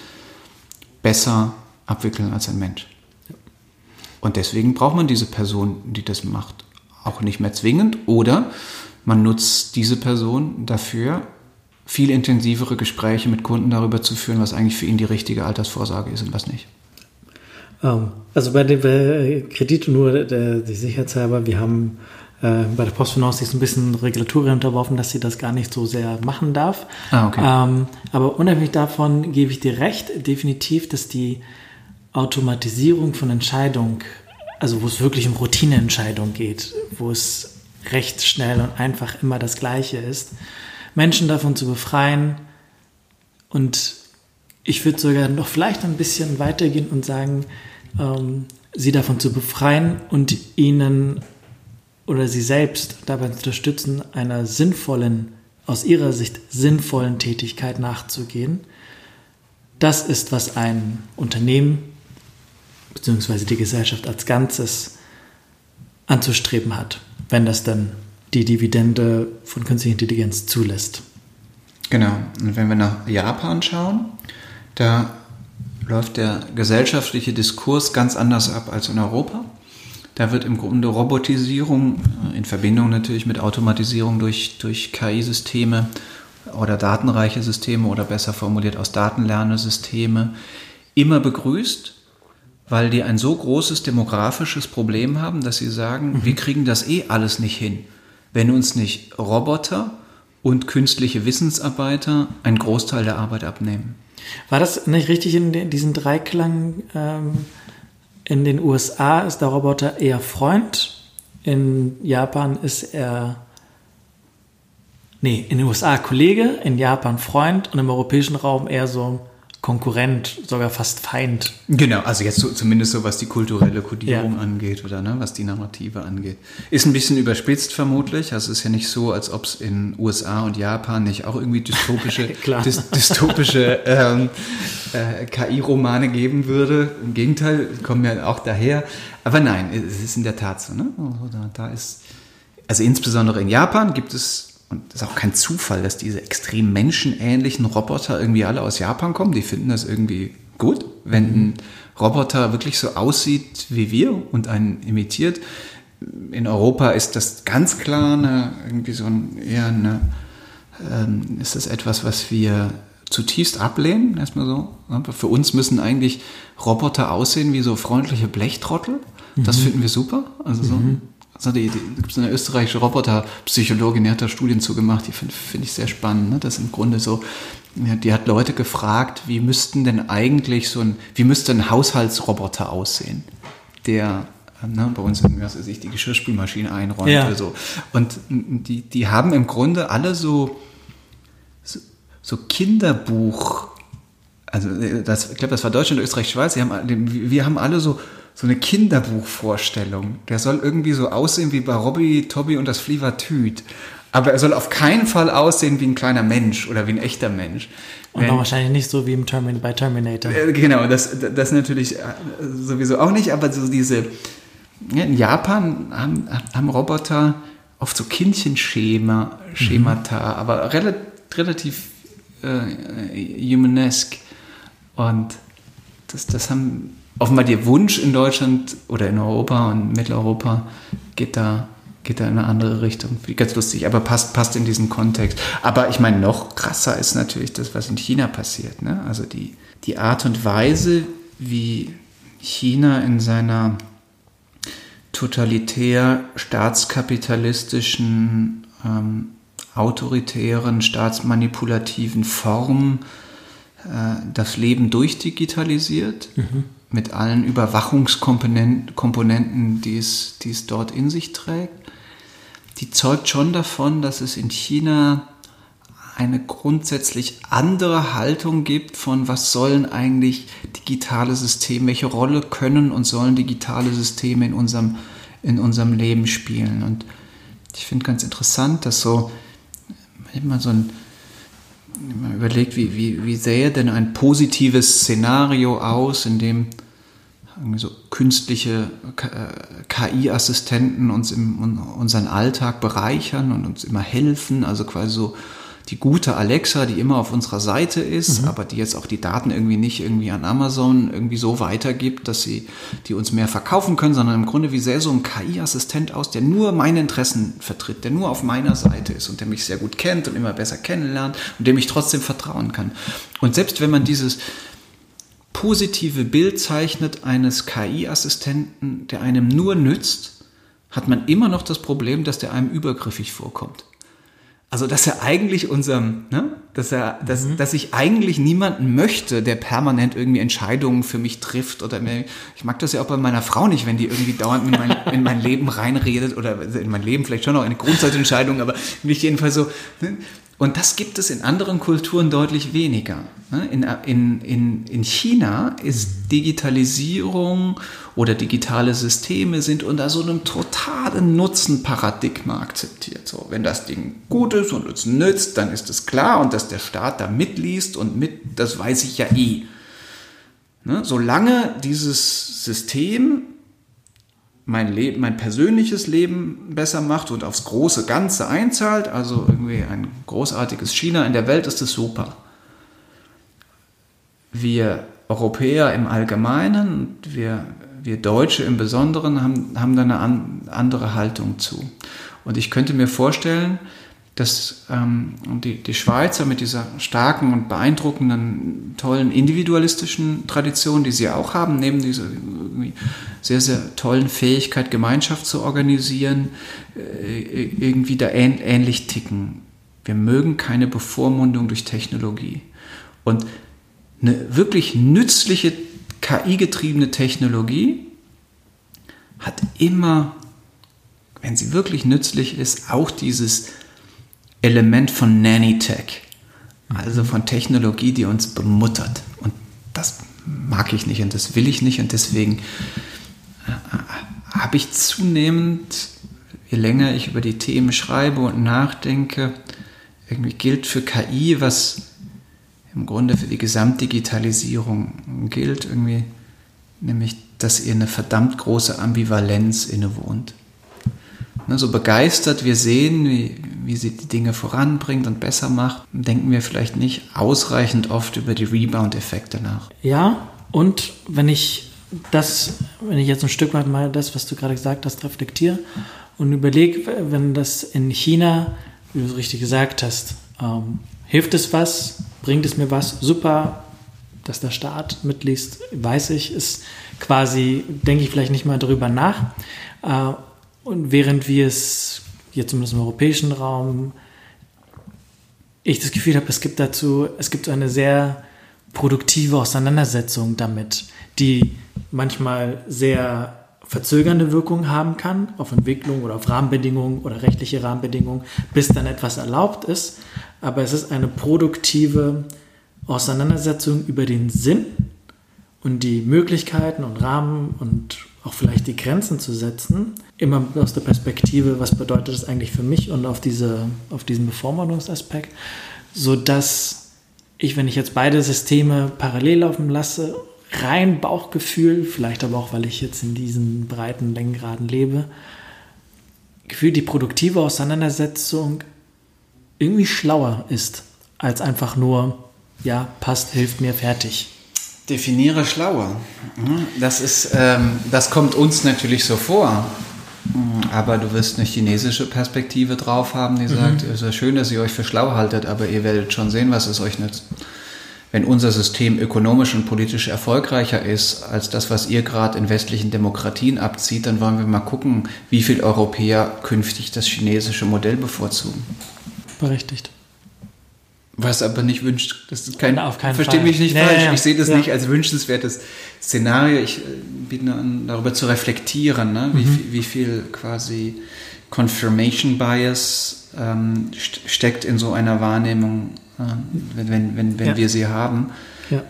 besser abwickeln als ein Mensch. Und deswegen braucht man diese Person, die das macht auch nicht mehr zwingend. Oder man nutzt diese Person dafür, viel intensivere Gespräche mit Kunden darüber zu führen, was eigentlich für ihn die richtige Altersvorsorge ist und was nicht. Ähm, also bei dem Kredit nur der, die Sicherheitshalber, wir haben äh, bei der Postfinance sich so ein bisschen Regulatorien unterworfen, dass sie das gar nicht so sehr machen darf. Ah, okay. Ähm, aber unabhängig davon gebe ich dir recht, definitiv, dass die Automatisierung von Entscheidungen also wo es wirklich um Routineentscheidungen geht, wo es recht schnell und einfach immer das Gleiche ist, Menschen davon zu befreien und ich würde sogar noch vielleicht ein bisschen weitergehen und sagen, ähm, sie davon zu befreien und ihnen oder sie selbst dabei zu unterstützen, einer sinnvollen, aus ihrer Sicht sinnvollen Tätigkeit nachzugehen. Das ist, was ein Unternehmen beziehungsweise die Gesellschaft als Ganzes anzustreben hat, wenn das dann die Dividende von künstlicher Intelligenz zulässt. Genau. Und wenn wir nach Japan schauen, da läuft der gesellschaftliche Diskurs ganz anders ab als in Europa. Da wird im Grunde Robotisierung äh, in Verbindung natürlich mit Automatisierung durch, durch KI-Systeme oder datenreiche Systeme oder besser formuliert aus Datenlernesysteme immer begrüßt weil die ein so großes demografisches Problem haben, dass sie sagen, mhm. wir kriegen das eh alles nicht hin, wenn uns nicht Roboter und künstliche Wissensarbeiter einen Großteil der Arbeit abnehmen. War das nicht richtig in diesen Dreiklang? Ähm, in den USA ist der Roboter eher Freund, in Japan ist er nee, in den USA Kollege, in Japan Freund und im europäischen Raum eher so Konkurrent, sogar fast Feind. Genau, also jetzt so, zumindest so, was die kulturelle Kodierung ja. angeht oder ne, was die Narrative angeht. Ist ein bisschen überspitzt vermutlich. Also es ist ja nicht so, als ob es in USA und Japan nicht auch irgendwie dystopische, dy dystopische ähm, äh, KI-Romane geben würde. Im Gegenteil, kommen ja auch daher. Aber nein, es ist in der Tat so. Ne? Da ist, also insbesondere in Japan gibt es und das ist auch kein Zufall, dass diese extrem menschenähnlichen Roboter irgendwie alle aus Japan kommen. Die finden das irgendwie gut, wenn ein Roboter wirklich so aussieht wie wir und einen imitiert. In Europa ist das ganz klar eine, irgendwie so ein, eher eine, ähm, ist das etwas, was wir zutiefst ablehnen, erstmal so. Für uns müssen eigentlich Roboter aussehen wie so freundliche Blechtrottel. Das mhm. finden wir super. Also so mhm. Also die, die, gibt es eine österreichische Roboterpsychologin, die hat da Studien zugemacht, die finde find ich sehr spannend. Ne? Das im Grunde so, die hat Leute gefragt, wie müssten denn eigentlich so ein, wie müsste ein Haushaltsroboter aussehen, der ne, bei uns in, was weiß ich, die Geschirrspülmaschine einräumt ja. oder so. Und die, die haben im Grunde alle so, so, so Kinderbuch, also das, ich glaube, das war Deutschland, Österreich, Schweiz, haben, wir haben alle so so eine Kinderbuchvorstellung. Der soll irgendwie so aussehen wie bei Robbie, Toby und das Flievertüt. Aber er soll auf keinen Fall aussehen wie ein kleiner Mensch oder wie ein echter Mensch. Und auch wahrscheinlich nicht so wie im Termin bei Terminator. Äh, genau, das, das natürlich äh, sowieso auch nicht, aber so diese, ja, in Japan haben, haben Roboter oft so Kindchenschema, Schemata, mhm. aber relativ, relativ äh, humanesk. Und das, das haben offenbar der Wunsch in Deutschland oder in Europa und Mitteleuropa geht da, geht da in eine andere Richtung. Ganz lustig, aber passt, passt in diesen Kontext. Aber ich meine, noch krasser ist natürlich das, was in China passiert. Ne? Also die, die Art und Weise, wie China in seiner totalitär staatskapitalistischen, ähm, autoritären, staatsmanipulativen Form äh, das Leben durchdigitalisiert. Mhm mit allen Überwachungskomponenten, die es, die es dort in sich trägt, die zeugt schon davon, dass es in China eine grundsätzlich andere Haltung gibt von was sollen eigentlich digitale Systeme, welche Rolle können und sollen digitale Systeme in unserem, in unserem Leben spielen. Und ich finde ganz interessant, dass so immer so ein man überlegt, wie, wie, wie sähe denn ein positives Szenario aus, in dem irgendwie so künstliche KI-Assistenten uns im unseren Alltag bereichern und uns immer helfen, also quasi so die gute Alexa, die immer auf unserer Seite ist, mhm. aber die jetzt auch die Daten irgendwie nicht irgendwie an Amazon irgendwie so weitergibt, dass sie die uns mehr verkaufen können, sondern im Grunde wie sähe so ein KI-Assistent aus, der nur meine Interessen vertritt, der nur auf meiner Seite ist und der mich sehr gut kennt und immer besser kennenlernt und dem ich trotzdem vertrauen kann. Und selbst wenn man dieses positive Bild zeichnet eines KI-Assistenten, der einem nur nützt, hat man immer noch das Problem, dass der einem übergriffig vorkommt. Also, dass er eigentlich unserem, ne, dass er, dass, mhm. dass ich eigentlich niemanden möchte, der permanent irgendwie Entscheidungen für mich trifft oder mir, ich mag das ja auch bei meiner Frau nicht, wenn die irgendwie dauernd in mein, in mein Leben reinredet oder in mein Leben vielleicht schon noch eine Grundsatzentscheidung, aber mich jedenfalls so, ne, und das gibt es in anderen Kulturen deutlich weniger. Ne? In, in, in, in China ist Digitalisierung oder digitale Systeme sind unter so einem totalen Nutzenparadigma akzeptiert. So, wenn das Ding gut ist und uns nützt, dann ist es klar und dass der Staat da mitliest und mit, das weiß ich ja eh. Ne? Solange dieses System mein Leben, mein persönliches Leben besser macht und aufs große Ganze einzahlt, also irgendwie ein großartiges China in der Welt, ist es super. Wir Europäer im Allgemeinen wir, wir Deutsche im Besonderen haben, haben da eine an, andere Haltung zu. Und ich könnte mir vorstellen, dass ähm, die, die Schweizer mit dieser starken und beeindruckenden, tollen individualistischen Tradition, die sie auch haben, neben dieser sehr, sehr tollen Fähigkeit, Gemeinschaft zu organisieren, äh, irgendwie da ähnlich ticken. Wir mögen keine Bevormundung durch Technologie. Und eine wirklich nützliche KI-getriebene Technologie hat immer, wenn sie wirklich nützlich ist, auch dieses Element von Nanny-Tech, also von Technologie, die uns bemuttert. Und das mag ich nicht und das will ich nicht und deswegen äh, habe ich zunehmend, je länger ich über die Themen schreibe und nachdenke, irgendwie gilt für KI, was im Grunde für die Gesamtdigitalisierung gilt, irgendwie, nämlich, dass ihr eine verdammt große Ambivalenz innewohnt. Ne, so begeistert wir sehen, wie, wie sie die Dinge voranbringt und besser macht, denken wir vielleicht nicht ausreichend oft über die Rebound-Effekte nach. Ja, und wenn ich das, wenn ich jetzt ein Stück weit mal das, was du gerade gesagt hast, reflektiere und überlege, wenn das in China, wie du es richtig gesagt hast, ähm, hilft es was, bringt es mir was, super, dass der Staat mitliest, weiß ich, ist quasi, denke ich vielleicht nicht mal darüber nach. Äh, und während wir es hier zumindest im europäischen Raum ich das Gefühl habe, es gibt dazu, es gibt eine sehr produktive Auseinandersetzung damit, die manchmal sehr verzögernde Wirkung haben kann auf Entwicklung oder auf Rahmenbedingungen oder rechtliche Rahmenbedingungen, bis dann etwas erlaubt ist. Aber es ist eine produktive Auseinandersetzung über den Sinn und die Möglichkeiten und Rahmen und auch vielleicht die Grenzen zu setzen, immer aus der Perspektive, was bedeutet das eigentlich für mich und auf, diese, auf diesen Bevormundungsaspekt, sodass ich, wenn ich jetzt beide Systeme parallel laufen lasse, rein Bauchgefühl, vielleicht aber auch, weil ich jetzt in diesen breiten Längengraden lebe, Gefühl, die produktive Auseinandersetzung irgendwie schlauer ist, als einfach nur, ja, passt, hilft mir, fertig. Definiere schlauer. Das, ist, ähm, das kommt uns natürlich so vor. Aber du wirst eine chinesische Perspektive drauf haben, die sagt, mhm. es ist ja schön, dass ihr euch für schlau haltet, aber ihr werdet schon sehen, was es euch nützt. Wenn unser System ökonomisch und politisch erfolgreicher ist als das, was ihr gerade in westlichen Demokratien abzieht, dann wollen wir mal gucken, wie viele Europäer künftig das chinesische Modell bevorzugen. Berechtigt. Was aber nicht wünscht, das ist kein, auf keinen verstehe mich nicht nee, falsch. Ja, ich sehe das ja. nicht als wünschenswertes Szenario. Ich äh, biete an, darüber zu reflektieren, ne? wie, mhm. wie viel quasi Confirmation Bias ähm, steckt in so einer Wahrnehmung, äh, wenn, wenn, wenn, wenn ja. wir sie haben.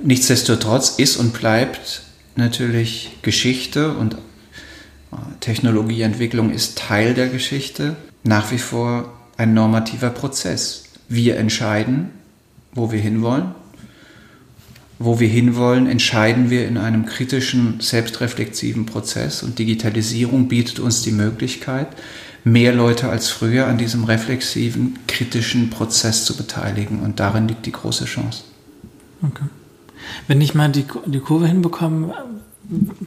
Nichtsdestotrotz ist und bleibt natürlich Geschichte und äh, Technologieentwicklung ist Teil der Geschichte, nach wie vor ein normativer Prozess wir entscheiden, wo wir hinwollen. Wo wir hinwollen, entscheiden wir in einem kritischen, selbstreflexiven Prozess und Digitalisierung bietet uns die Möglichkeit, mehr Leute als früher an diesem reflexiven, kritischen Prozess zu beteiligen und darin liegt die große Chance. Okay. Wenn ich mal die, die Kurve hinbekomme,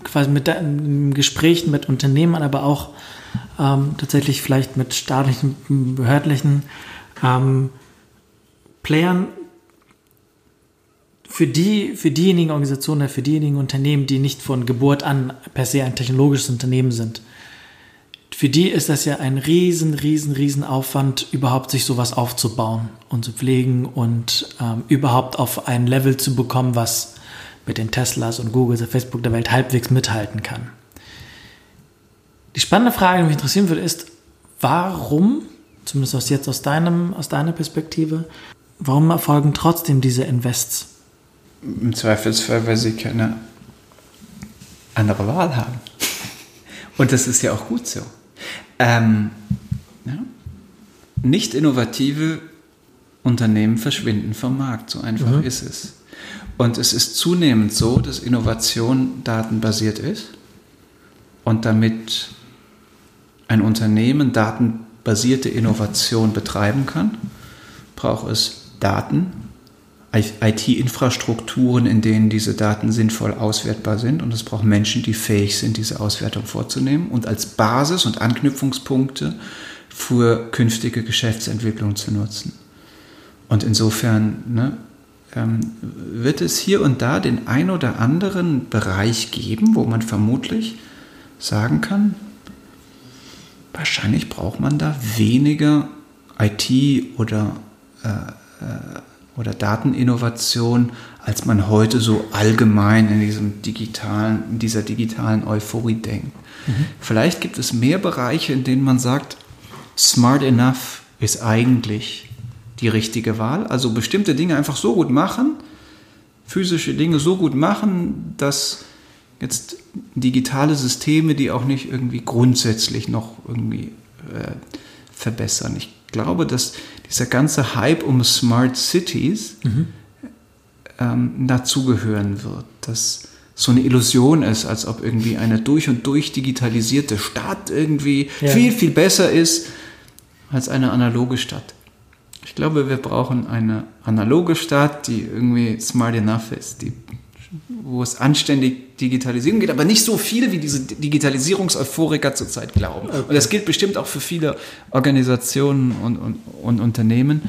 quasi mit einem Gespräch mit Unternehmern, aber auch ähm, tatsächlich vielleicht mit staatlichen, behördlichen, ähm, Playern für, die, für diejenigen Organisationen, für diejenigen Unternehmen, die nicht von Geburt an per se ein technologisches Unternehmen sind, für die ist das ja ein riesen, riesen, riesen Aufwand, überhaupt sich sowas aufzubauen und zu pflegen und ähm, überhaupt auf ein Level zu bekommen, was mit den Teslas und Googles und Facebook der Welt halbwegs mithalten kann. Die spannende Frage, die mich interessieren würde, ist, warum, zumindest aus jetzt aus, deinem, aus deiner Perspektive, Warum erfolgen trotzdem diese Invests? Im Zweifelsfall, weil sie keine andere Wahl haben. Und das ist ja auch gut so. Ähm, ja. Nicht innovative Unternehmen verschwinden vom Markt, so einfach mhm. ist es. Und es ist zunehmend so, dass Innovation datenbasiert ist und damit ein Unternehmen datenbasierte Innovation betreiben kann, braucht es Daten, IT-Infrastrukturen, in denen diese Daten sinnvoll auswertbar sind. Und es braucht Menschen, die fähig sind, diese Auswertung vorzunehmen und als Basis und Anknüpfungspunkte für künftige Geschäftsentwicklung zu nutzen. Und insofern ne, ähm, wird es hier und da den ein oder anderen Bereich geben, wo man vermutlich sagen kann, wahrscheinlich braucht man da weniger IT oder, äh, oder Dateninnovation, als man heute so allgemein in, diesem digitalen, in dieser digitalen Euphorie denkt. Mhm. Vielleicht gibt es mehr Bereiche, in denen man sagt, smart enough ist eigentlich die richtige Wahl. Also bestimmte Dinge einfach so gut machen, physische Dinge so gut machen, dass jetzt digitale Systeme, die auch nicht irgendwie grundsätzlich noch irgendwie äh, verbessern. Ich glaube, dass dieser ganze Hype um Smart Cities mhm. ähm, dazugehören wird. Dass so eine Illusion ist, als ob irgendwie eine durch und durch digitalisierte Stadt irgendwie ja. viel, viel besser ist als eine analoge Stadt. Ich glaube, wir brauchen eine analoge Stadt, die irgendwie smart enough ist, die, wo es anständig Digitalisierung geht, aber nicht so viel, wie diese Digitalisierungseuphoriker zurzeit glauben. Okay. Und das gilt bestimmt auch für viele Organisationen und, und, und Unternehmen.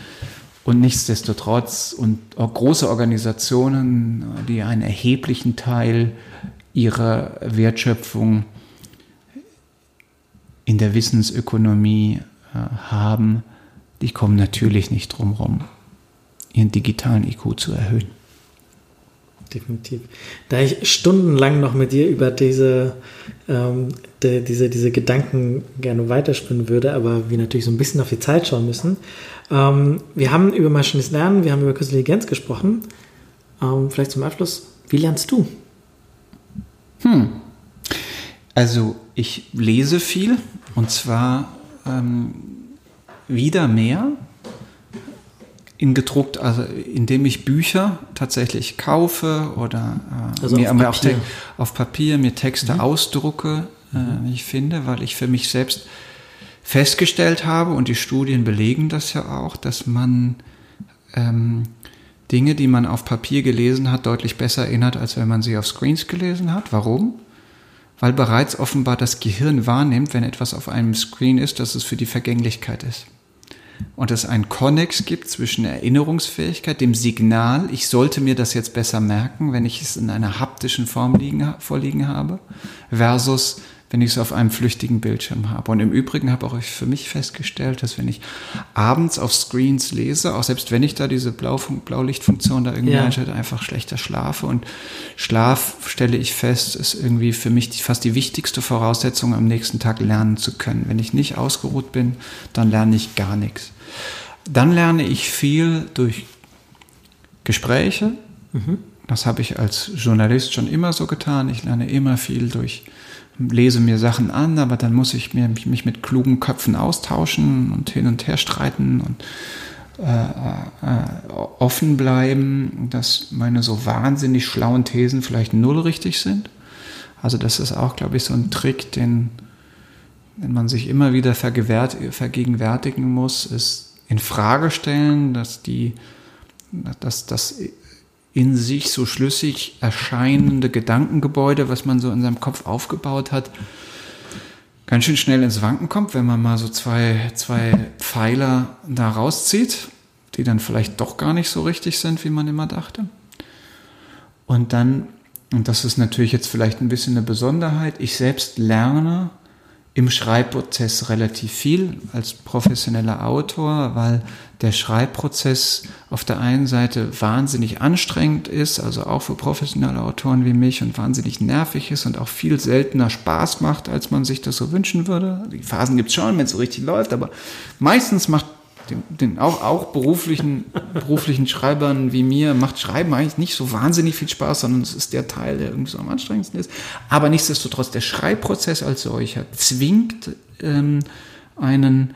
Und nichtsdestotrotz und auch große Organisationen, die einen erheblichen Teil ihrer Wertschöpfung in der Wissensökonomie äh, haben, die kommen natürlich nicht drum herum, ihren digitalen IQ zu erhöhen. Definitiv. Da ich stundenlang noch mit dir über diese, ähm, de, diese, diese Gedanken gerne weiterspinnen würde, aber wir natürlich so ein bisschen auf die Zeit schauen müssen. Ähm, wir haben über maschinelles Lernen, wir haben über Künstliche Intelligenz gesprochen. Ähm, vielleicht zum Abschluss, wie lernst du? Hm. Also ich lese viel und zwar ähm, wieder mehr in gedruckt, also indem ich Bücher tatsächlich kaufe oder äh, also mir, auf, mir Papier. Auch auf Papier mir Texte mhm. ausdrucke, äh, mhm. ich finde, weil ich für mich selbst festgestellt habe und die Studien belegen das ja auch, dass man ähm, Dinge, die man auf Papier gelesen hat, deutlich besser erinnert, als wenn man sie auf Screens gelesen hat. Warum? Weil bereits offenbar das Gehirn wahrnimmt, wenn etwas auf einem Screen ist, dass es für die Vergänglichkeit ist und es einen Konnex gibt zwischen Erinnerungsfähigkeit, dem Signal, ich sollte mir das jetzt besser merken, wenn ich es in einer haptischen Form liegen, vorliegen habe, versus wenn ich es auf einem flüchtigen Bildschirm habe. Und im Übrigen habe auch ich für mich festgestellt, dass wenn ich abends auf Screens lese, auch selbst wenn ich da diese Blau Blaulichtfunktion da irgendwie ja. einschalte, einfach schlechter schlafe. Und Schlaf, stelle ich fest, ist irgendwie für mich die, fast die wichtigste Voraussetzung, am nächsten Tag lernen zu können. Wenn ich nicht ausgeruht bin, dann lerne ich gar nichts. Dann lerne ich viel durch Gespräche. Mhm. Das habe ich als Journalist schon immer so getan. Ich lerne immer viel durch lese mir Sachen an, aber dann muss ich mich mit klugen Köpfen austauschen und hin und her streiten und äh, äh, offen bleiben, dass meine so wahnsinnig schlauen Thesen vielleicht null richtig sind. Also das ist auch, glaube ich, so ein Trick, den, den man sich immer wieder vergegenwärtigen muss, ist in Frage stellen, dass die, dass das in sich so schlüssig erscheinende Gedankengebäude, was man so in seinem Kopf aufgebaut hat, ganz schön schnell ins Wanken kommt, wenn man mal so zwei, zwei Pfeiler da rauszieht, die dann vielleicht doch gar nicht so richtig sind, wie man immer dachte. Und dann, und das ist natürlich jetzt vielleicht ein bisschen eine Besonderheit, ich selbst lerne im Schreibprozess relativ viel als professioneller Autor, weil der Schreibprozess auf der einen Seite wahnsinnig anstrengend ist, also auch für professionelle Autoren wie mich und wahnsinnig nervig ist und auch viel seltener Spaß macht, als man sich das so wünschen würde. Die Phasen gibt es schon, wenn es so richtig läuft, aber meistens macht den, den auch, auch beruflichen, beruflichen Schreibern wie mir macht Schreiben eigentlich nicht so wahnsinnig viel Spaß, sondern es ist der Teil, der irgendwie so am anstrengendsten ist. Aber nichtsdestotrotz, der Schreibprozess als solcher zwingt ähm, einen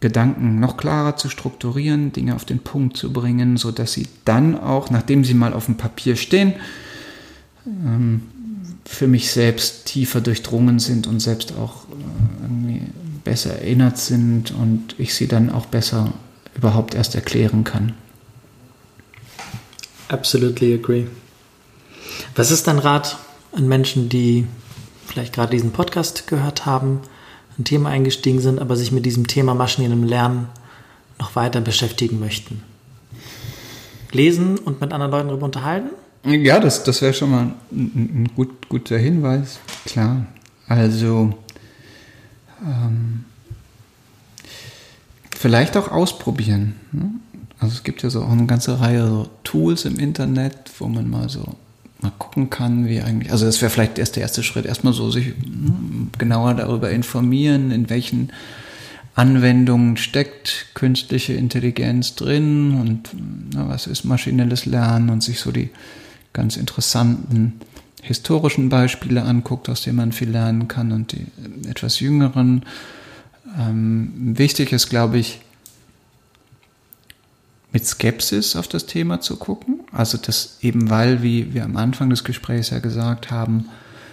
Gedanken noch klarer zu strukturieren, Dinge auf den Punkt zu bringen, so dass sie dann auch, nachdem sie mal auf dem Papier stehen, ähm, für mich selbst tiefer durchdrungen sind und selbst auch äh, besser erinnert sind und ich sie dann auch besser überhaupt erst erklären kann. Absolutely agree. Was ist dein Rat an Menschen, die vielleicht gerade diesen Podcast gehört haben, ein Thema eingestiegen sind, aber sich mit diesem Thema maschinellem Lernen noch weiter beschäftigen möchten? Lesen und mit anderen Leuten darüber unterhalten? Ja, das, das wäre schon mal ein, ein gut, guter Hinweis, klar. Also ähm, vielleicht auch ausprobieren. Ne? Also es gibt ja so auch eine ganze Reihe so Tools im Internet, wo man mal so mal gucken kann, wie eigentlich, also das wäre vielleicht erst der erste Schritt, erstmal so sich hm, genauer darüber informieren, in welchen Anwendungen steckt künstliche Intelligenz drin und na, was ist maschinelles Lernen und sich so die ganz interessanten historischen Beispiele anguckt, aus denen man viel lernen kann und die etwas jüngeren. Ähm, wichtig ist, glaube ich, mit Skepsis auf das Thema zu gucken. Also das eben weil, wie wir am Anfang des Gesprächs ja gesagt haben,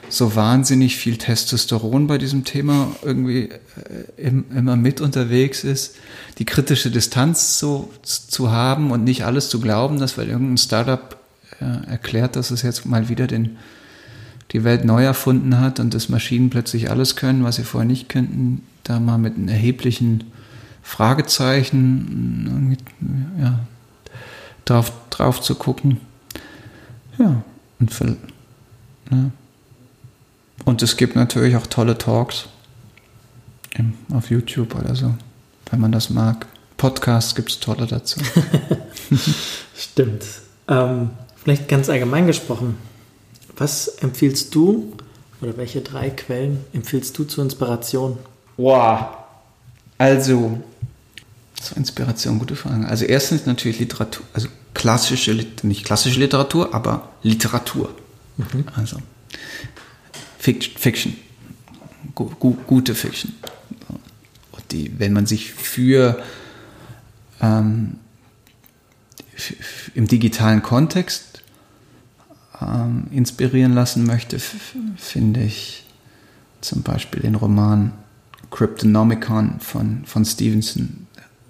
so wahnsinnig viel Testosteron bei diesem Thema irgendwie äh, immer mit unterwegs ist, die kritische Distanz zu, zu haben und nicht alles zu glauben, dass weil irgendein Startup äh, erklärt, dass es jetzt mal wieder den, die Welt neu erfunden hat und dass Maschinen plötzlich alles können, was sie vorher nicht könnten, da mal mit einem erheblichen Fragezeichen ja, drauf, drauf zu gucken. Ja, und, für, ja. und es gibt natürlich auch tolle Talks auf YouTube oder so, wenn man das mag. Podcasts gibt es tolle dazu. Stimmt. Ähm, vielleicht ganz allgemein gesprochen, was empfiehlst du oder welche drei Quellen empfiehlst du zur Inspiration? Wow. Also, zur Inspiration, gute Frage. Also erstens natürlich Literatur, also klassische, nicht klassische Literatur, aber Literatur. Mhm. Also Fiction, gu, gu, gute Fiction. Die, wenn man sich für ähm, im digitalen Kontext ähm, inspirieren lassen möchte, finde ich zum Beispiel den Roman Cryptonomicon von, von Stevenson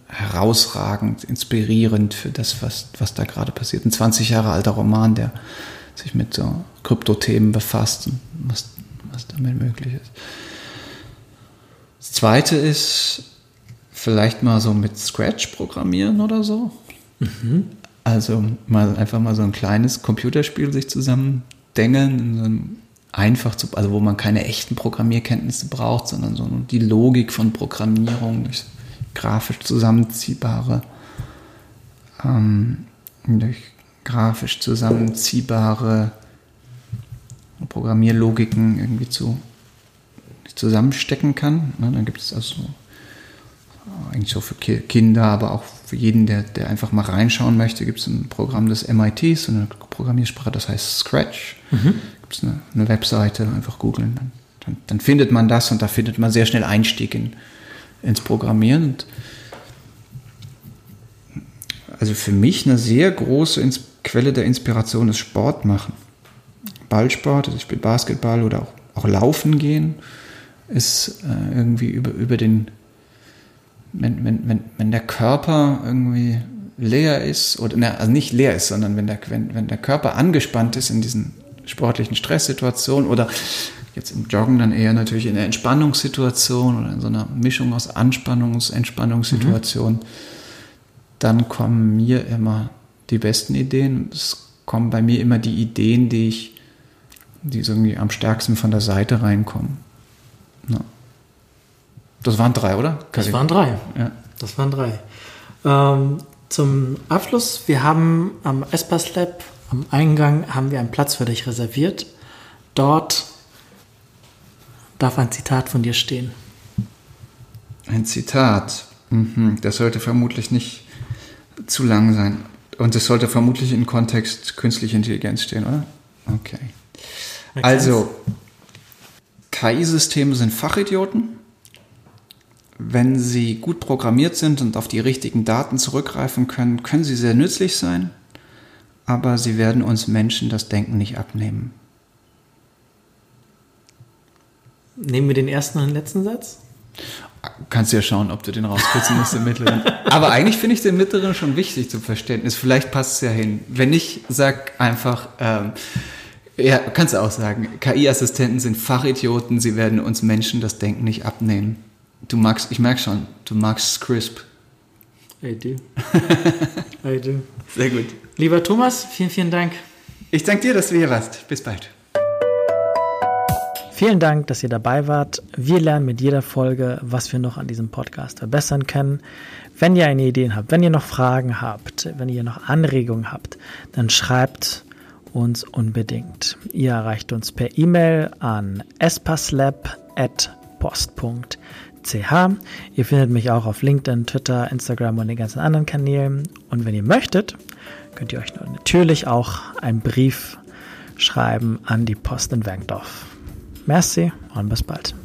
herausragend, inspirierend für das, was, was da gerade passiert. Ein 20 Jahre alter Roman, der sich mit so Kryptothemen befasst und was, was damit möglich ist. Das zweite ist vielleicht mal so mit Scratch programmieren oder so. Mhm. Also mal einfach mal so ein kleines Computerspiel sich zusammen dengeln, in so einem einfach zu, also wo man keine echten Programmierkenntnisse braucht, sondern so die Logik von Programmierung durch grafisch zusammenziehbare, ähm, durch grafisch zusammenziehbare Programmierlogiken irgendwie zu zusammenstecken kann. Ne, dann gibt es also eigentlich so für Kinder, aber auch für jeden, der, der einfach mal reinschauen möchte, gibt es ein Programm des MIT, so eine Programmiersprache, das heißt Scratch. Mhm. Gibt es eine, eine, Webseite, einfach googeln, dann, dann, dann, findet man das und da findet man sehr schnell Einstieg in, ins Programmieren. Und also für mich eine sehr große Ins Quelle der Inspiration ist Sport machen. Ballsport, also ich spiele Basketball oder auch, auch Laufen gehen, ist äh, irgendwie über, über den, wenn, wenn, wenn, wenn der Körper irgendwie leer ist, oder ne, also nicht leer ist, sondern wenn der, wenn, wenn der Körper angespannt ist in diesen sportlichen Stresssituationen oder Jetzt im Joggen dann eher natürlich in der Entspannungssituation oder in so einer Mischung aus Anspannungs-, Entspannungssituation. Mhm. Dann kommen mir immer die besten Ideen. Es kommen bei mir immer die Ideen, die ich, die irgendwie am stärksten von der Seite reinkommen. Ja. Das waren drei, oder? Das waren drei. Ja. Das waren drei. Ähm, zum Abschluss, wir haben am Espas Lab, am Eingang, haben wir einen Platz für dich reserviert. Dort darf ein Zitat von dir stehen. Ein Zitat. Mhm. Das sollte vermutlich nicht zu lang sein. Und es sollte vermutlich im Kontext künstliche Intelligenz stehen, oder? Okay. Also, KI-Systeme sind Fachidioten. Wenn sie gut programmiert sind und auf die richtigen Daten zurückgreifen können, können sie sehr nützlich sein, aber sie werden uns Menschen das Denken nicht abnehmen. Nehmen wir den ersten und den letzten Satz? Kannst ja schauen, ob du den rauskürzen musst im mittleren. Aber eigentlich finde ich den mittleren schon wichtig zum Verständnis. Vielleicht passt es ja hin. Wenn nicht, sag einfach, ähm, Ja, kannst du auch sagen. KI-Assistenten sind Fachidioten, sie werden uns Menschen das Denken nicht abnehmen. Du magst, ich merke schon, du magst Crisp. I do. I do. Sehr gut. Lieber Thomas, vielen, vielen Dank. Ich danke dir, dass du hier warst. Bis bald. Vielen Dank, dass ihr dabei wart. Wir lernen mit jeder Folge, was wir noch an diesem Podcast verbessern können. Wenn ihr eine Ideen habt, wenn ihr noch Fragen habt, wenn ihr noch Anregungen habt, dann schreibt uns unbedingt. Ihr erreicht uns per E-Mail an espaslab.post.ch. Ihr findet mich auch auf LinkedIn, Twitter, Instagram und den ganzen anderen Kanälen. Und wenn ihr möchtet, könnt ihr euch natürlich auch einen Brief schreiben an die Post in Werkdorf. Merci und bis bald.